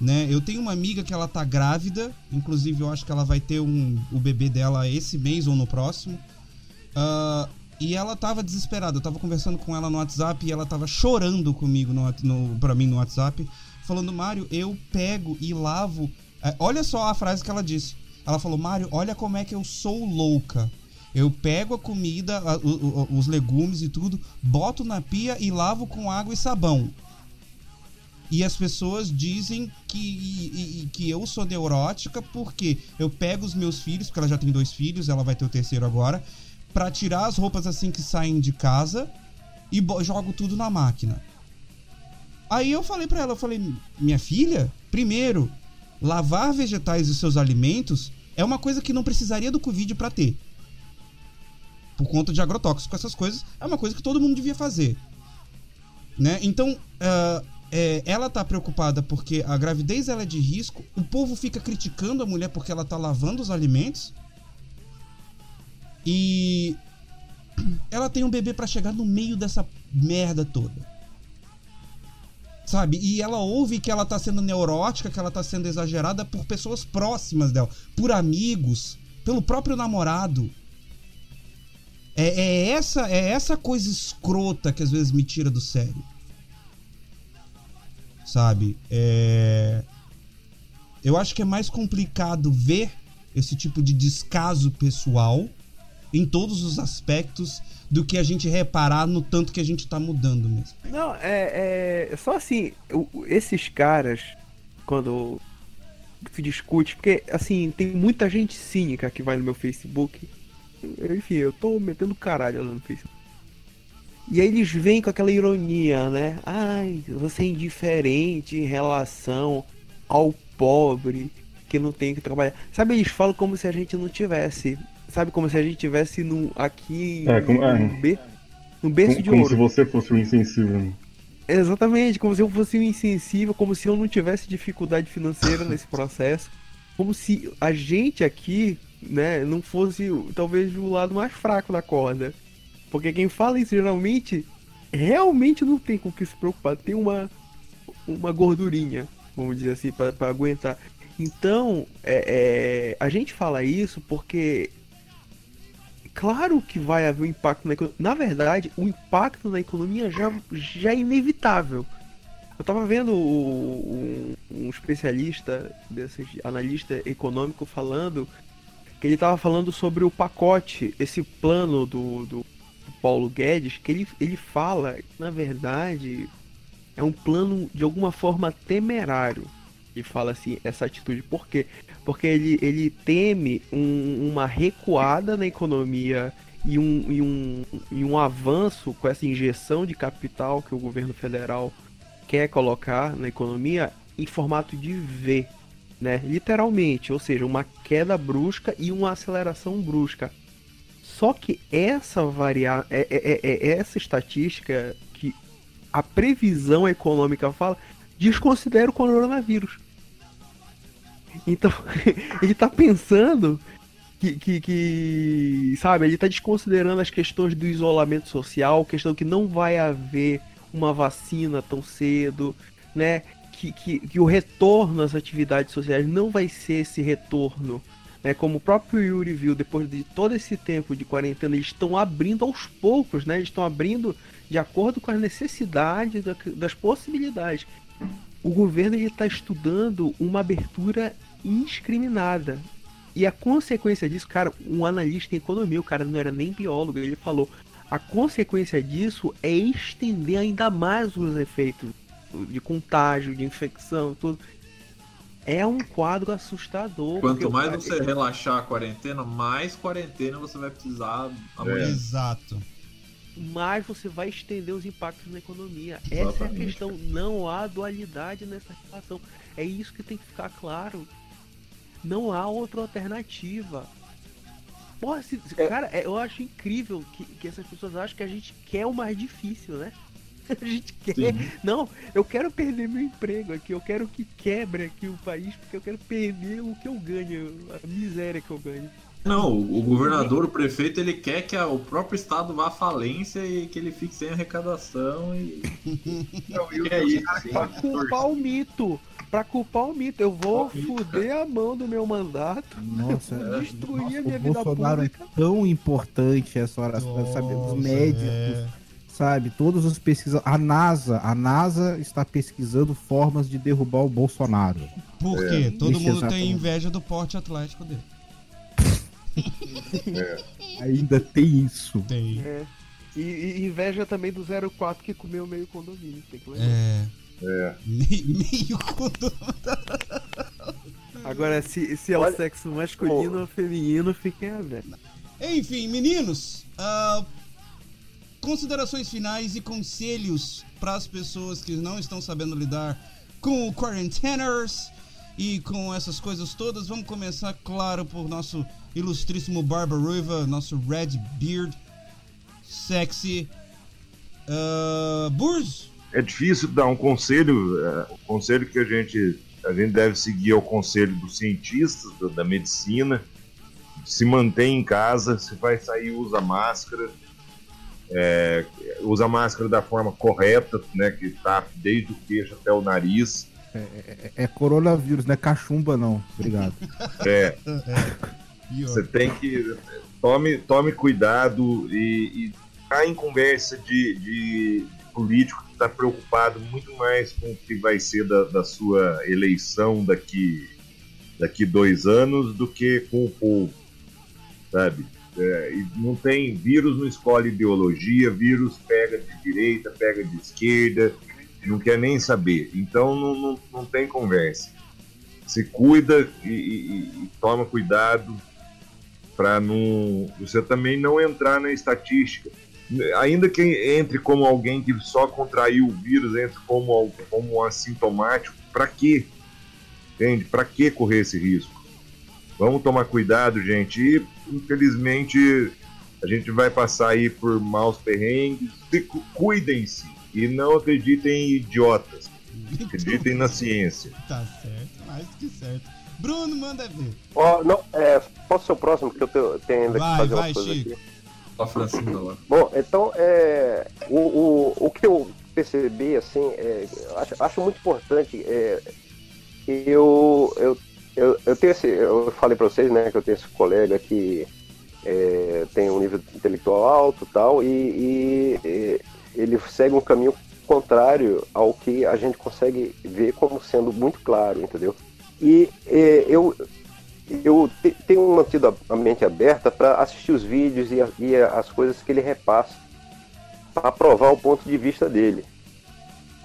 Né? Eu tenho uma amiga que ela tá grávida, inclusive eu acho que ela vai ter um, o bebê dela esse mês ou no próximo. Uh, e ela tava desesperada. Eu tava conversando com ela no WhatsApp e ela tava chorando comigo no, no, pra mim no WhatsApp, falando: Mário, eu pego e lavo. É, olha só a frase que ela disse. Ela falou: Mário, olha como é que eu sou louca. Eu pego a comida, a, os legumes e tudo, boto na pia e lavo com água e sabão. E as pessoas dizem que, e, e, que eu sou neurótica porque eu pego os meus filhos, porque ela já tem dois filhos, ela vai ter o terceiro agora, para tirar as roupas assim que saem de casa e jogo tudo na máquina. Aí eu falei para ela, eu falei, minha filha, primeiro, lavar vegetais e seus alimentos é uma coisa que não precisaria do Covid para ter. Por conta de agrotóxicos, essas coisas, é uma coisa que todo mundo devia fazer. Né? Então, uh, é, ela tá preocupada porque a gravidez ela é de risco, o povo fica criticando a mulher porque ela tá lavando os alimentos. E ela tem um bebê para chegar no meio dessa merda toda. Sabe? E ela ouve que ela tá sendo neurótica, que ela tá sendo exagerada por pessoas próximas dela, por amigos, pelo próprio namorado. É, é essa é essa coisa escrota que às vezes me tira do sério sabe? É... Eu acho que é mais complicado ver esse tipo de descaso pessoal em todos os aspectos do que a gente reparar no tanto que a gente tá mudando mesmo. Não, é, é só assim, esses caras, quando se discute, porque assim, tem muita gente cínica que vai no meu Facebook. Enfim, eu tô metendo caralho lá no Facebook. E aí eles vêm com aquela ironia, né? Ai, você é indiferente em relação ao pobre que não tem que trabalhar. Sabe, eles falam como se a gente não tivesse. Sabe, como se a gente tivesse no, aqui é, como, é. no, be, no berço como, de ouro. Como se você fosse um insensível. Né? Exatamente, como se eu fosse um insensível, como se eu não tivesse dificuldade financeira nesse processo. Como se a gente aqui, né, não fosse talvez o lado mais fraco da corda. Porque quem fala isso geralmente realmente não tem com o que se preocupar. Tem uma, uma gordurinha, vamos dizer assim, para aguentar. Então, é, é, a gente fala isso porque. Claro que vai haver um impacto na economia. Na verdade, o impacto na economia já, já é inevitável. Eu tava vendo um, um especialista, desses, analista econômico, falando que ele tava falando sobre o pacote, esse plano do, do Paulo Guedes, que ele, ele fala, na verdade, é um plano de alguma forma temerário. Ele fala assim, essa atitude. Por quê? Porque ele, ele teme um, uma recuada na economia e um, e, um, e um avanço com essa injeção de capital que o governo federal quer colocar na economia em formato de V, né? Literalmente, ou seja, uma queda brusca e uma aceleração brusca. Só que essa varia é, é, é, é essa estatística que a previsão econômica fala desconsidera o coronavírus. Então, ele está pensando que, que, que, sabe, ele está desconsiderando as questões do isolamento social, questão que não vai haver uma vacina tão cedo, né? Que, que, que o retorno às atividades sociais não vai ser esse retorno. Né? Como o próprio Yuri viu, depois de todo esse tempo de quarentena, eles estão abrindo aos poucos, né? Eles estão abrindo de acordo com as necessidades, das possibilidades. O governo está estudando uma abertura indiscriminada. E a consequência disso, cara, um analista em economia, o cara não era nem biólogo, ele falou: a consequência disso é estender ainda mais os efeitos de contágio, de infecção, tudo. É um quadro assustador. Quanto mais cara... você relaxar a quarentena, mais quarentena você vai precisar amanhã. Exato. Mais você vai estender os impactos na economia. Essa é a Exatamente. questão. Não há dualidade nessa relação. É isso que tem que ficar claro. Não há outra alternativa. Porra, se, se- É. cara, é- eu acho incrível que, que essas pessoas acham que a gente quer o mais difícil, né? A gente quer. Sim. Não, eu quero perder meu emprego aqui, eu quero que quebre aqui o país, porque eu quero perder o que eu ganho, a miséria que eu ganho. Não, o governador, o prefeito, ele quer que a- o próprio estado vá à falência e que ele fique sem arrecadação e. Não, e o É isso. Pra culpar o mito. Pra culpar o mito. Eu vou fuder a mão do meu mandato. Nossa, Vou destruir nossa, a minha o vida Bolsonaro pública. é tão importante essa hora, sabe? Os Nossa, médicos, é. Sabe? Todos os pesquisadores. A NASA, a NASA está pesquisando formas de derrubar o Bolsonaro. Por quê? Todo Isso, mundo exatamente. tem inveja do porte atlético dele. Ainda tem isso. Tem. É. E, e inveja também do 04 que comeu meio condomínio. Tem que lembrar. É. É. Me- Meio quando. Agora, se, se é o Olha- sexo masculino ou feminino, fiquem abertos. Enfim, meninos, ah, considerações finais e conselhos para as pessoas que não estão sabendo lidar com o quarenteners e com essas coisas todas. Vamos começar, claro, por nosso ilustríssimo Barba Ruiva, nosso Red Beard, sexy. Uh, Burs, É difícil dar um conselho. é, o conselho que a gente, a gente deve seguir é o conselho dos cientistas, da, da medicina. Se mantém em casa, se vai sair, usa máscara. É, usa máscara da forma correta, né? Que tá desde o queixo até o nariz. É, é coronavírus, não é cachumba, não. Obrigado. É, ó, Você tem que. Tome, tome cuidado e, e tá em conversa de, de político que está preocupado muito mais com o que vai ser da, da sua eleição daqui, daqui dois anos do que com o povo. Sabe? É, não tem. Vírus não escolhe ideologia, vírus pega de direita, pega de esquerda, não quer nem saber. Então não, não, não tem conversa. Se cuida e, e- e toma cuidado para não você também não entrar na estatística. Ainda que entre como alguém que só contraiu o vírus, entre como, como assintomático, para quê? Entende? Para que correr esse risco? Vamos tomar cuidado, gente. E, infelizmente, a gente vai passar aí por maus perrengues. Se cu- Cuidem-se e não acreditem em idiotas. Acreditem na ciência. tá certo, mais do que certo. Bruno, manda ver. Ó, não, é, posso ser o próximo, porque eu tenho, tenho ainda Vai, que fazer vai, umas coisas Chico. aqui. A Francinda lá. Bom, então, é, o, o, o que eu percebi, assim, é, acho, acho muito importante, é, eu, eu, eu, eu tenho esse, eu falei pra vocês, né, que eu tenho esse colega que é, tem um nível intelectual alto tal, e, e, ele segue um caminho contrário ao que a gente consegue ver como sendo muito claro, entendeu? E é, eu, eu te- tenho mantido a- mente aberta para assistir os vídeos e, a- e as coisas que ele repassa para provar o ponto de vista dele.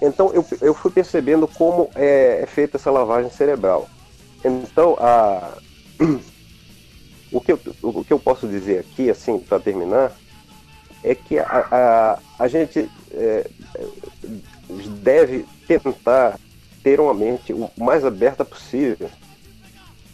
Então eu, eu fui percebendo como é, é feita essa lavagem cerebral. Então a, o que eu, o que eu posso dizer aqui, assim, para terminar, é que a, a, a gente é, deve tentar ter uma mente o mais aberta possível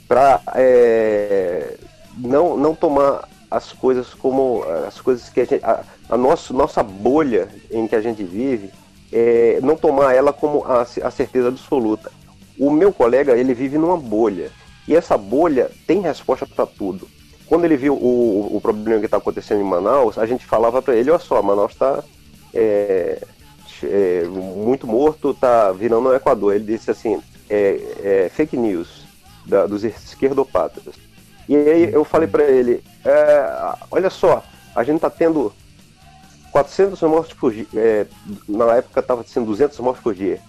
para é, não, não tomar as coisas como as coisas que a gente a, a nosso, nossa bolha em que a gente vive é, não tomar ela como a, a certeza absoluta o meu colega ele vive numa bolha. E essa bolha tem resposta para tudo. Quando ele viu o, o problema que está acontecendo em Manaus a gente falava para ele olha só Manaus está é, é, muito morto está virando o Equador. Ele disse assim é, é fake news da, dos esquerdopatas e aí eu falei para ele, é, olha só, a gente tá tendo 400 mortes por dia, é, na época estava sendo 200 mortes por dia.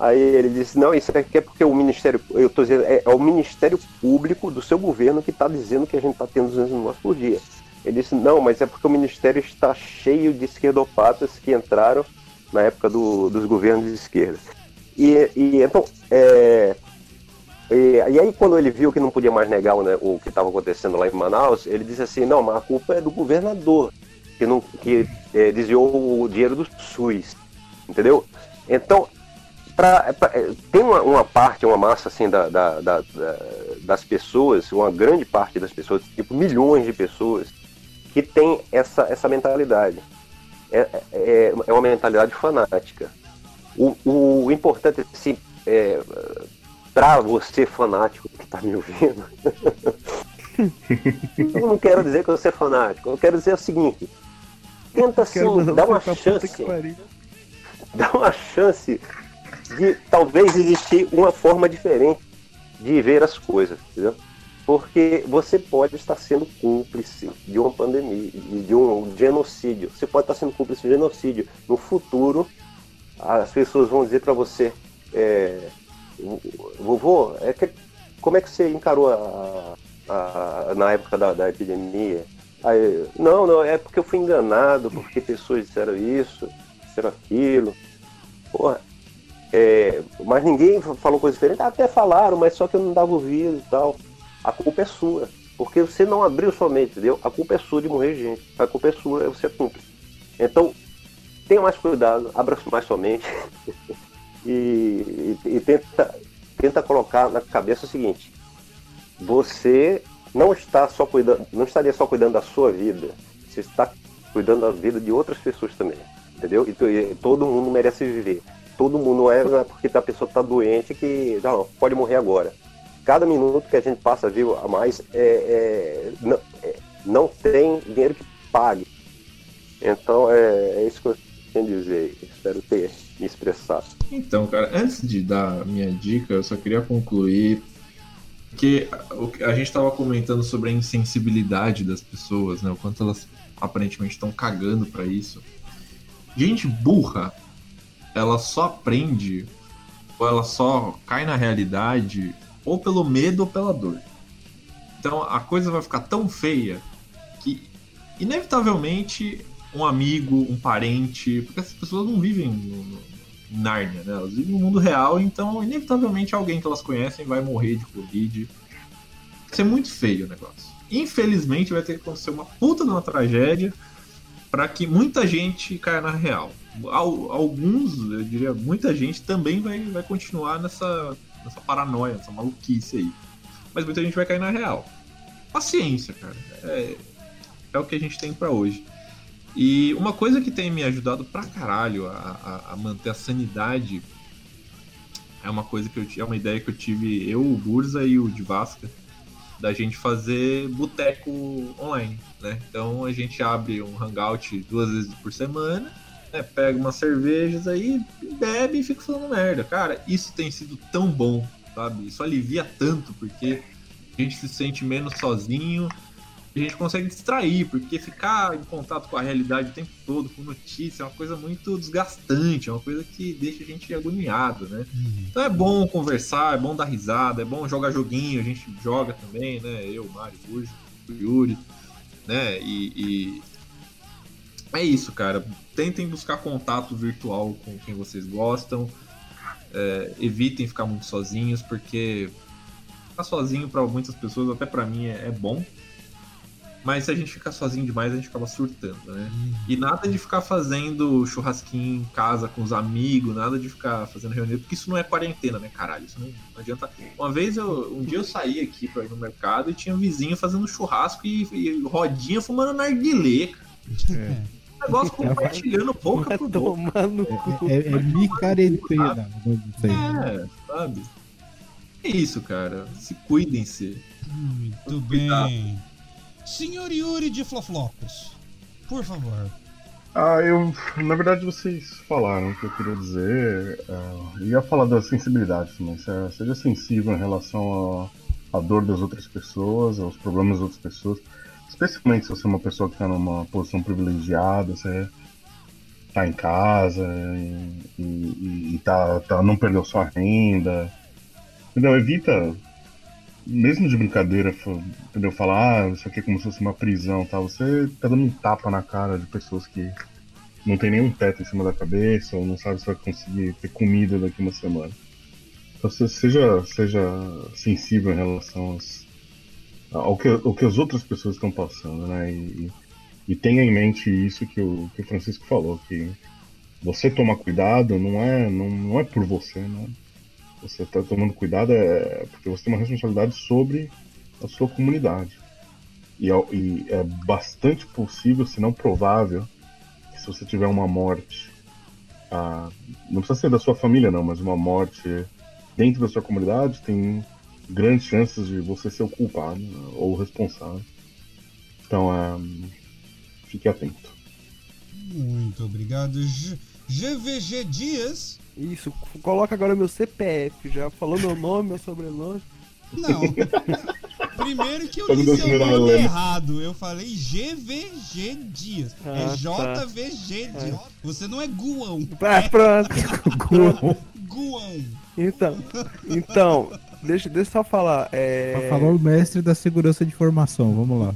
Aí ele disse, não, isso aqui é porque o Ministério, eu tô dizendo, é, é o Ministério Público do seu governo que está dizendo que a gente está tendo 200 mortes por dia. Ele disse, não, mas é porque o Ministério está cheio de esquerdopatas que entraram na época do, dos governos de esquerda. E, e então, é, e, e, aí, quando ele viu que não podia mais negar né, o que estava acontecendo lá em Manaus, ele disse assim: não, mas a culpa é do governador, que, não, que é, desviou o dinheiro do SUS. Entendeu? Então, pra, pra, é, tem uma, uma, parte, uma massa assim da, da, da, das pessoas, uma grande parte das pessoas, tipo milhões de pessoas, que tem essa, essa mentalidade. É, é, é uma mentalidade fanática. O, o importante assim, é, para você fanático que está me ouvindo, eu não quero dizer que eu sou fanático, eu quero dizer o seguinte: tenta sim, dá uma chance, dá uma chance de talvez existir uma forma diferente de ver as coisas, entendeu? Porque você pode estar sendo cúmplice de uma pandemia, de um genocídio. Você pode estar sendo cúmplice de genocídio. No futuro, as pessoas vão dizer para você: é, Vovô, é que, como é que você encarou a, a, na época da, da epidemia? Aí, não, não, é porque eu fui enganado, porque pessoas disseram isso, disseram aquilo. Porra, é, mas ninguém falou coisa diferente. Até falaram, mas só que eu não dava ouvido e tal. A culpa é sua. Porque você não abriu sua mente, entendeu? A culpa é sua de morrer gente. A culpa é sua, você é cúmplice. Então, tenha mais cuidado, abra mais sua mente. e, e, e tenta, tenta colocar na cabeça o seguinte: você não está só cuidando, não estaria só cuidando da sua vida, você está cuidando da vida de outras pessoas também, entendeu? E, todo mundo merece viver. Todo mundo é, não é porque a pessoa está doente que não, pode morrer agora. Cada minuto que a gente passa vivo a mais é, é, não, é, não tem dinheiro que pague. Então é, é isso que eu tenho a dizer. Espero ter me expressar. Então, cara, antes de dar minha dica, eu só queria concluir que a gente estava comentando sobre a insensibilidade das pessoas, né? O quanto elas aparentemente estão cagando para isso. Gente burra, ela só aprende ou ela só cai na realidade ou pelo medo ou pela dor. Então a coisa vai ficar tão feia que inevitavelmente um amigo, um parente, porque essas pessoas não vivem no, no, em Nárnia, né? Elas vivem no mundo real, então inevitavelmente alguém que elas conhecem vai morrer de Covid. Vai ser muito feio o negócio. Infelizmente vai ter que acontecer uma puta de uma tragédia para que muita gente caia na real. Alguns, eu diria, muita gente também vai, vai continuar nessa, nessa paranoia, nessa maluquice aí. Mas muita gente vai cair na real. Paciência, cara. É, é o que a gente tem para hoje. E uma coisa que tem me ajudado pra caralho a, a, a, manter a sanidade é uma coisa que eu é uma ideia que eu tive, eu, o Burza e o de Vasca, da gente fazer boteco online, né? Então a gente abre um hangout duas vezes por semana, né? pega umas cervejas aí, bebe e fica falando merda. Cara, isso tem sido tão bom, sabe? Isso alivia tanto, porque a gente se sente menos sozinho, a gente consegue distrair, porque ficar em contato com a realidade o tempo todo, com notícia, é uma coisa muito desgastante, é uma coisa que deixa a gente agoniado, né? Uhum. Então é bom conversar, é bom dar risada, é bom jogar joguinho, a gente joga também, né? Eu, Mário, Burjo, o Yuri, né? E, e, é isso, cara. Tentem buscar contato virtual com quem vocês gostam. É, evitem ficar muito sozinhos, porque ficar sozinho para muitas pessoas, até para mim, é, é bom Mas se a gente ficar sozinho demais, a gente acaba surtando, né? E nada de ficar fazendo churrasquinho em casa com os amigos, nada de ficar fazendo reunião, porque isso não é quarentena, né, caralho? Isso não, não adianta. Uma vez eu. Um dia eu saí aqui pra ir no mercado e tinha um vizinho fazendo churrasco e, e rodinha fumando narguilé, cara. É. Negócio compartilhando boca Vai por boca. É, é micarentena. Não sei. É, sabe? É isso, cara. Se cuidem-se. Muito Cuidado. bem. Senhor Yuri de Floflocos, por favor. Ah, eu. Na verdade, vocês falaram o que eu queria dizer. eu ia falar da sensibilidade também. Se- Seja sensível em relação à dor das outras pessoas, aos problemas das outras pessoas. Especialmente se você é uma pessoa que está numa posição privilegiada, você tá em casa e, e, e tá, tá, não perdeu sua renda. Entendeu? Evita, mesmo de brincadeira, entendeu? Falar, ah, isso aqui é como se fosse uma prisão tal. Você tá dando um tapa na cara de pessoas que não tem nenhum teto em cima da cabeça, ou não sabe se vai conseguir ter comida daqui uma semana. Então seja, seja sensível em relação às- ao, que, ao que as outras pessoas estão passando, né? E, e tenha em mente isso que o, que o Francisco falou, que você tomar cuidado não é, não, não é por você, né? Você está tomando cuidado é porque você tem uma responsabilidade sobre a sua comunidade. E, é- e é bastante possível, se não provável, que se você tiver uma morte, ah, não precisa ser da sua família não, mas uma morte dentro da sua comunidade, tem grandes chances de você ser o culpado né, ou o responsável. Então, ah, fique atento. Muito obrigado. G- GVG Dias. Isso, coloca agora meu CPF, já falou meu nome, meu sobrenome. Não. Primeiro que eu Tá li seu sinal, nome errado. Eu falei GVG Dias. Ah, é tá. JVG Dias. Você não é Guão. Ah, pronto. Guão. Então, então, deixa, deixa eu só falar. É... Pra falar o mestre da segurança de informação, vamos lá.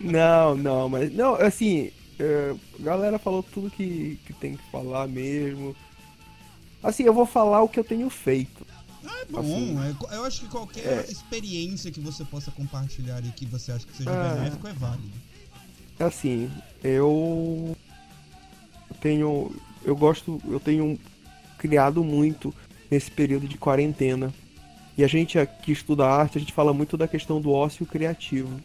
Não, não, mas. Não, assim. é, a galera falou tudo que, que tem que falar mesmo. Assim, eu vou falar o que eu tenho feito. É bom. Assim. é- eu acho que qualquer É. experiência que você possa compartilhar e que você acha que seja Ah. benéfico é válido. Assim, eu tenho. Eu gosto. Eu tenho criado muito nesse período de quarentena. E a gente aqui estuda arte, a gente fala muito da questão do ócio criativo.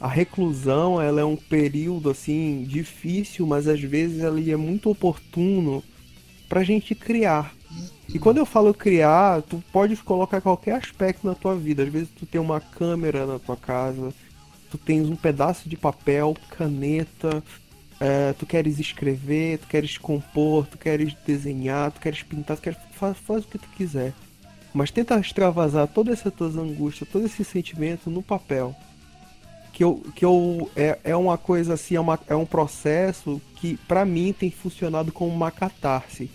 A reclusão, ela é um período assim difícil, mas às vezes ela é muito oportuno pra gente criar. E quando eu falo criar, tu pode colocar qualquer aspecto na tua vida. Às vezes tu tem uma câmera na tua casa, tu tens um pedaço de papel, caneta, é, tu queres escrever, tu queres compor, tu queres desenhar, tu queres pintar, tu queres faz, faz o que tu quiser. Mas tenta extravasar todas essas tuas angústias, todo esse sentimento no papel. Que eu, que eu é, é uma coisa assim, é, uma, é um processo que pra mim tem funcionado como uma catarse.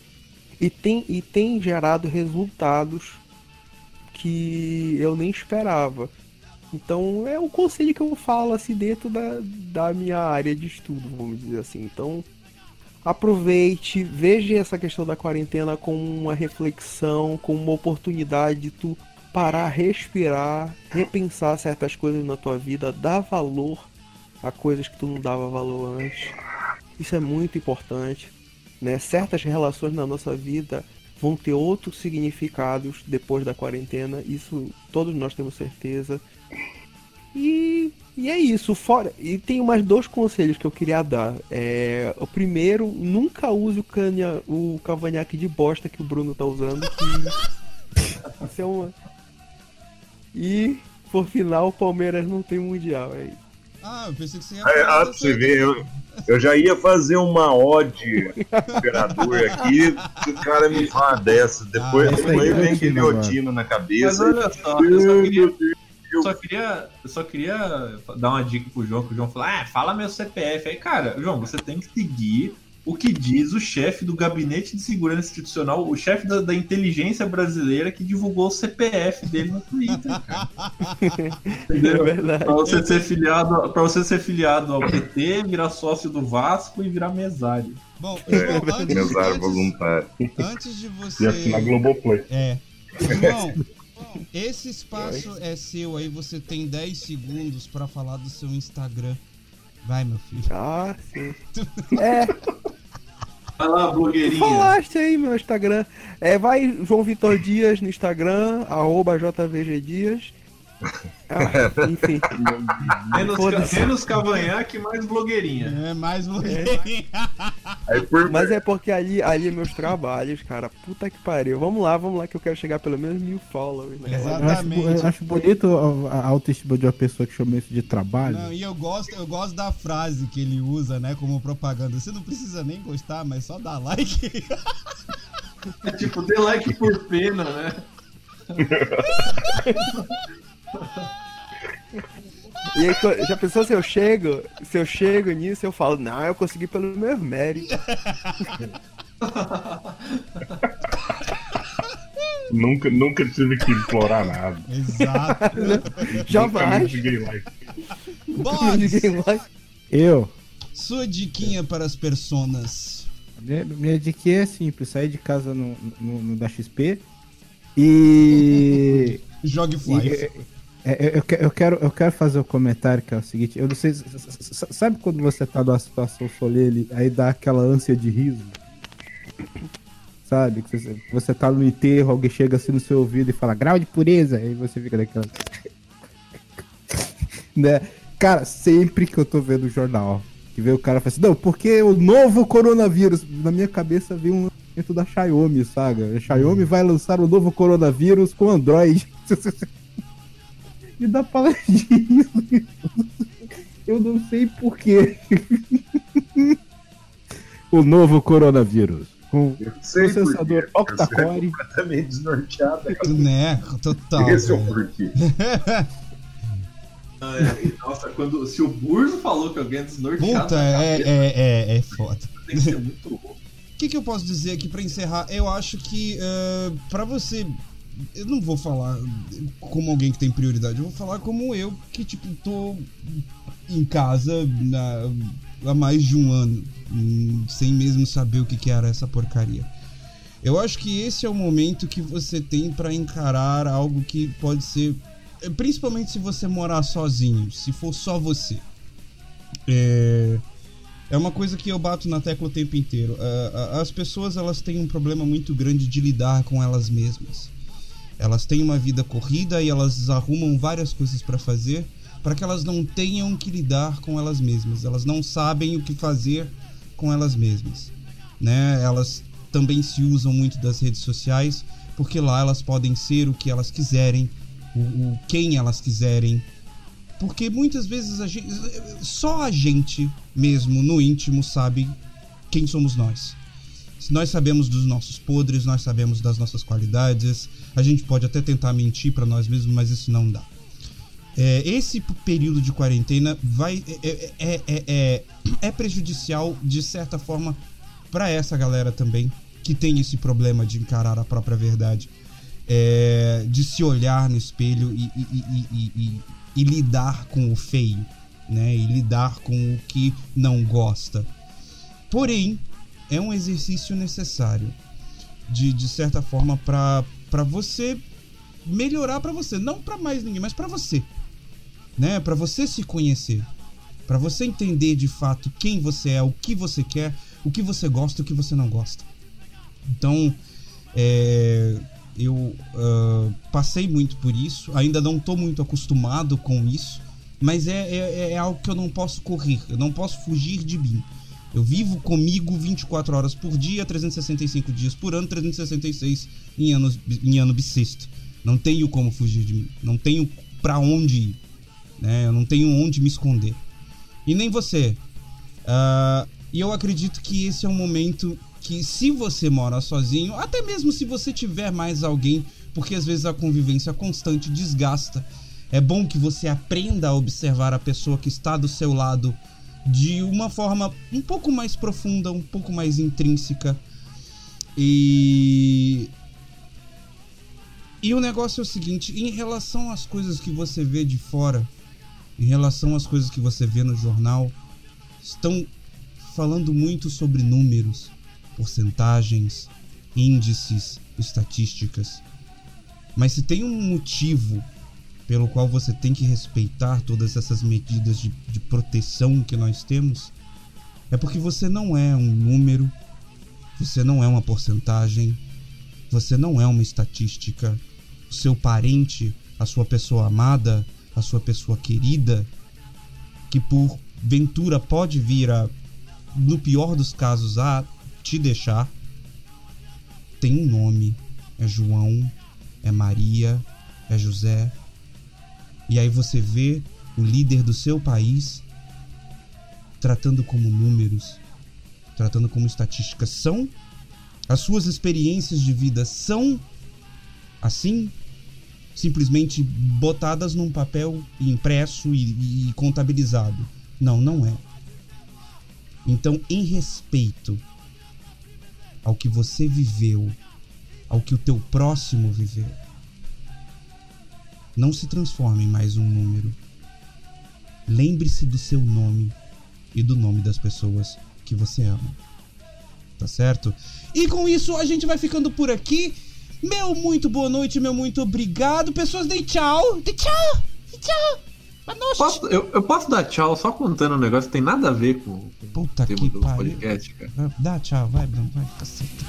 E tem, e tem gerado resultados que eu nem esperava. Então é o conselho que eu falo assim dentro da, da minha área de estudo, vamos dizer assim. Então aproveite, veja essa questão da quarentena como uma reflexão, como uma oportunidade de tu parar, respirar, repensar certas coisas na tua vida, dar valor a coisas que tu não dava valor antes. Isso é muito importante, né? Certas relações na nossa vida vão ter outros significados depois da quarentena, isso todos nós temos certeza. E, e é isso, fora. E tem mais dois conselhos que eu queria dar. É, o primeiro, nunca use o, canha, o cavanhaque de bosta que o Bruno tá usando. Que isso é uma. E por final, o Palmeiras não tem mundial. É isso. Ah, eu pensei que você ia Ah, falar ah, pra você ver, eu, eu já ia fazer uma ode imperador aqui, se o cara me fala dessa. Depois, Ah, é vem divertida, guilhotina na Mas cabeça. olha só, eu só Meu queria, Deus. Eu só queria, eu só queria dar uma dica pro João, que o João falou, ah, fala meu CPF. Aí, cara, João, você tem que seguir o que diz o chefe do Gabinete de Segurança Institucional, o chefe da, da inteligência brasileira que divulgou o CPF dele no Twitter, cara. É Entendeu? verdade. Pra você ser filiado, para você ser filiado ao PT, virar sócio do Vasco e virar mesário. Bom, João, antes, Mesário antes, voluntário. antes de E você. assinar Globoplay. É. João, Esse espaço é seu, aí você tem 10 segundos pra falar do seu Instagram. Vai, meu filho. Ah, sim. É, Vai lá, blogueirinha. falaste aí meu Instagram. É, vai João Vitor Dias no Instagram, arroba JVG Dias. Ah, enfim. Menos, Foda-se. menos cavanhaque, mais blogueirinha. É mais blogueirinha. Aí por Mas é porque ali, ali é meus trabalhos, cara. Puta que pariu. Vamos lá, vamos lá que eu quero chegar pelo menos mil followers. Né? Eu acho, Exatamente. eu acho bonito a, a autoestima de uma pessoa que chama isso de trabalho. Não, e eu gosto, eu gosto da frase que ele usa, né, como propaganda. Você não precisa nem gostar, mas só dá like. É tipo, dê like por pena, né? E aí, já pensou se eu chego, se eu chego nisso, eu falo, não, eu consegui pelo meu mérito. Nunca, nunca tive que implorar nada. Exato. Jamais. vai. Eu, sua diquinha para as personas. minha, minha dica é simples, sair de casa no, no, no da XP e Jogue Fly. É, eu, eu quero, eu quero fazer um comentário que é o seguinte, eu não sei, sabe quando você tá numa situação solene, aí dá aquela ânsia de riso? Sabe? Que você, você tá no enterro, alguém chega assim no seu ouvido e fala grau de pureza, aí você fica daquela... né? Cara, sempre que eu tô vendo o jornal, que vê o cara fala assim, não, porque o novo coronavírus, na minha cabeça vem um lançamento da Xiaomi, saga. A Xiaomi vai lançar o novo coronavírus com Android. Me dá paladinho. Eu não sei porquê. o novo coronavírus. Com Eu sei processador por quê. Você octa-core. completamente desnorteado. Né, total. Esse é o porquê. Ah, é, e, Nossa, quando, se o Burzo falou que alguém é desnorteado, Puta, é, é, é, é foda. tem que ser muito louco. O que, que eu posso dizer aqui pra encerrar? Eu acho que eh, pra você. Eu não vou falar como alguém que tem prioridade, eu vou falar como eu, que tipo, tô em casa na- há mais de um ano, sem mesmo saber o que, que era essa porcaria. Eu acho que esse é o momento que você tem pra encarar algo que pode ser. eh, Principalmente se você morar sozinho, se for só você. É. É uma coisa que eu bato na tecla o tempo inteiro. As pessoas elas têm um problema muito grande de lidar com elas mesmas. Elas têm uma vida corrida e elas arrumam várias coisas para fazer para que elas não tenham que lidar com elas mesmas. Elas não sabem o que fazer com elas mesmas, né? Elas também se usam muito das redes sociais porque lá elas podem ser o que elas quiserem, o, o quem elas quiserem, porque muitas vezes a gente, só a gente mesmo no íntimo sabe quem somos nós. Nós sabemos dos nossos podres, nós sabemos das nossas qualidades. A gente pode até tentar mentir para nós mesmos, mas isso não dá. É, esse período de quarentena vai é, é, é, é, é prejudicial de certa forma para essa galera também que tem esse problema de encarar a própria verdade, é, de se olhar no espelho e, e- e- e- e- e lidar com o feio, né? E lidar com o que não gosta. Porém, é um exercício necessário de, de certa forma para você melhorar para você, não para mais ninguém, mas para você, né? Para você se conhecer, para você entender de fato quem você é, o que você quer, o que você gosta, o que você não gosta. Então, é, eu ah, passei muito por isso, ainda não estou muito acostumado com isso, mas é, é, é algo que eu não posso correr, eu não posso fugir de mim. Eu vivo comigo 24 horas por dia, 365 dias por ano, 366 em, anos, em ano bissexto. Não tenho como fugir de mim, não tenho pra onde ir, né? Eu não tenho onde me esconder. E nem você. Ah, E eu acredito que esse é um momento que, se você mora sozinho, até mesmo se você tiver mais alguém, porque às vezes a convivência constante desgasta, é bom que você aprenda a observar a pessoa que está do seu lado de uma forma um pouco mais profunda, um pouco mais intrínseca. E. E o negócio é o seguinte: em relação às coisas que você vê de fora, em relação às coisas que você vê no jornal, estão falando muito sobre números, porcentagens, índices, estatísticas. Mas se tem um motivo pelo qual você tem que respeitar todas essas medidas de, de proteção que nós temos, é porque você não é um número, você não é uma porcentagem, você não é uma estatística. O seu parente, a sua pessoa amada, a sua pessoa querida, que por ventura pode vir a, no pior dos casos, a te deixar, tem um nome. É João, é Maria, é José. E aí você vê o líder do seu país tratando como números, tratando como estatísticas. São as suas experiências de vida são assim, simplesmente botadas num papel impresso e, e contabilizado. Não, não é. Então, em respeito ao que você viveu, ao que o teu próximo viveu, não se transforme em mais um número. Lembre-se do seu nome e do nome das pessoas que você ama. Tá certo? E com isso a gente vai ficando por aqui. Meu muito boa noite, meu muito obrigado. Pessoas, dei tchau. Dei tchau. Dei tchau. Posso- eu, eu posso dar tchau só contando um negócio que tem nada a ver com, com Puta o tema que do pariu. podcast, cara. Dá tchau, vai, Bruno. Vai, caceta.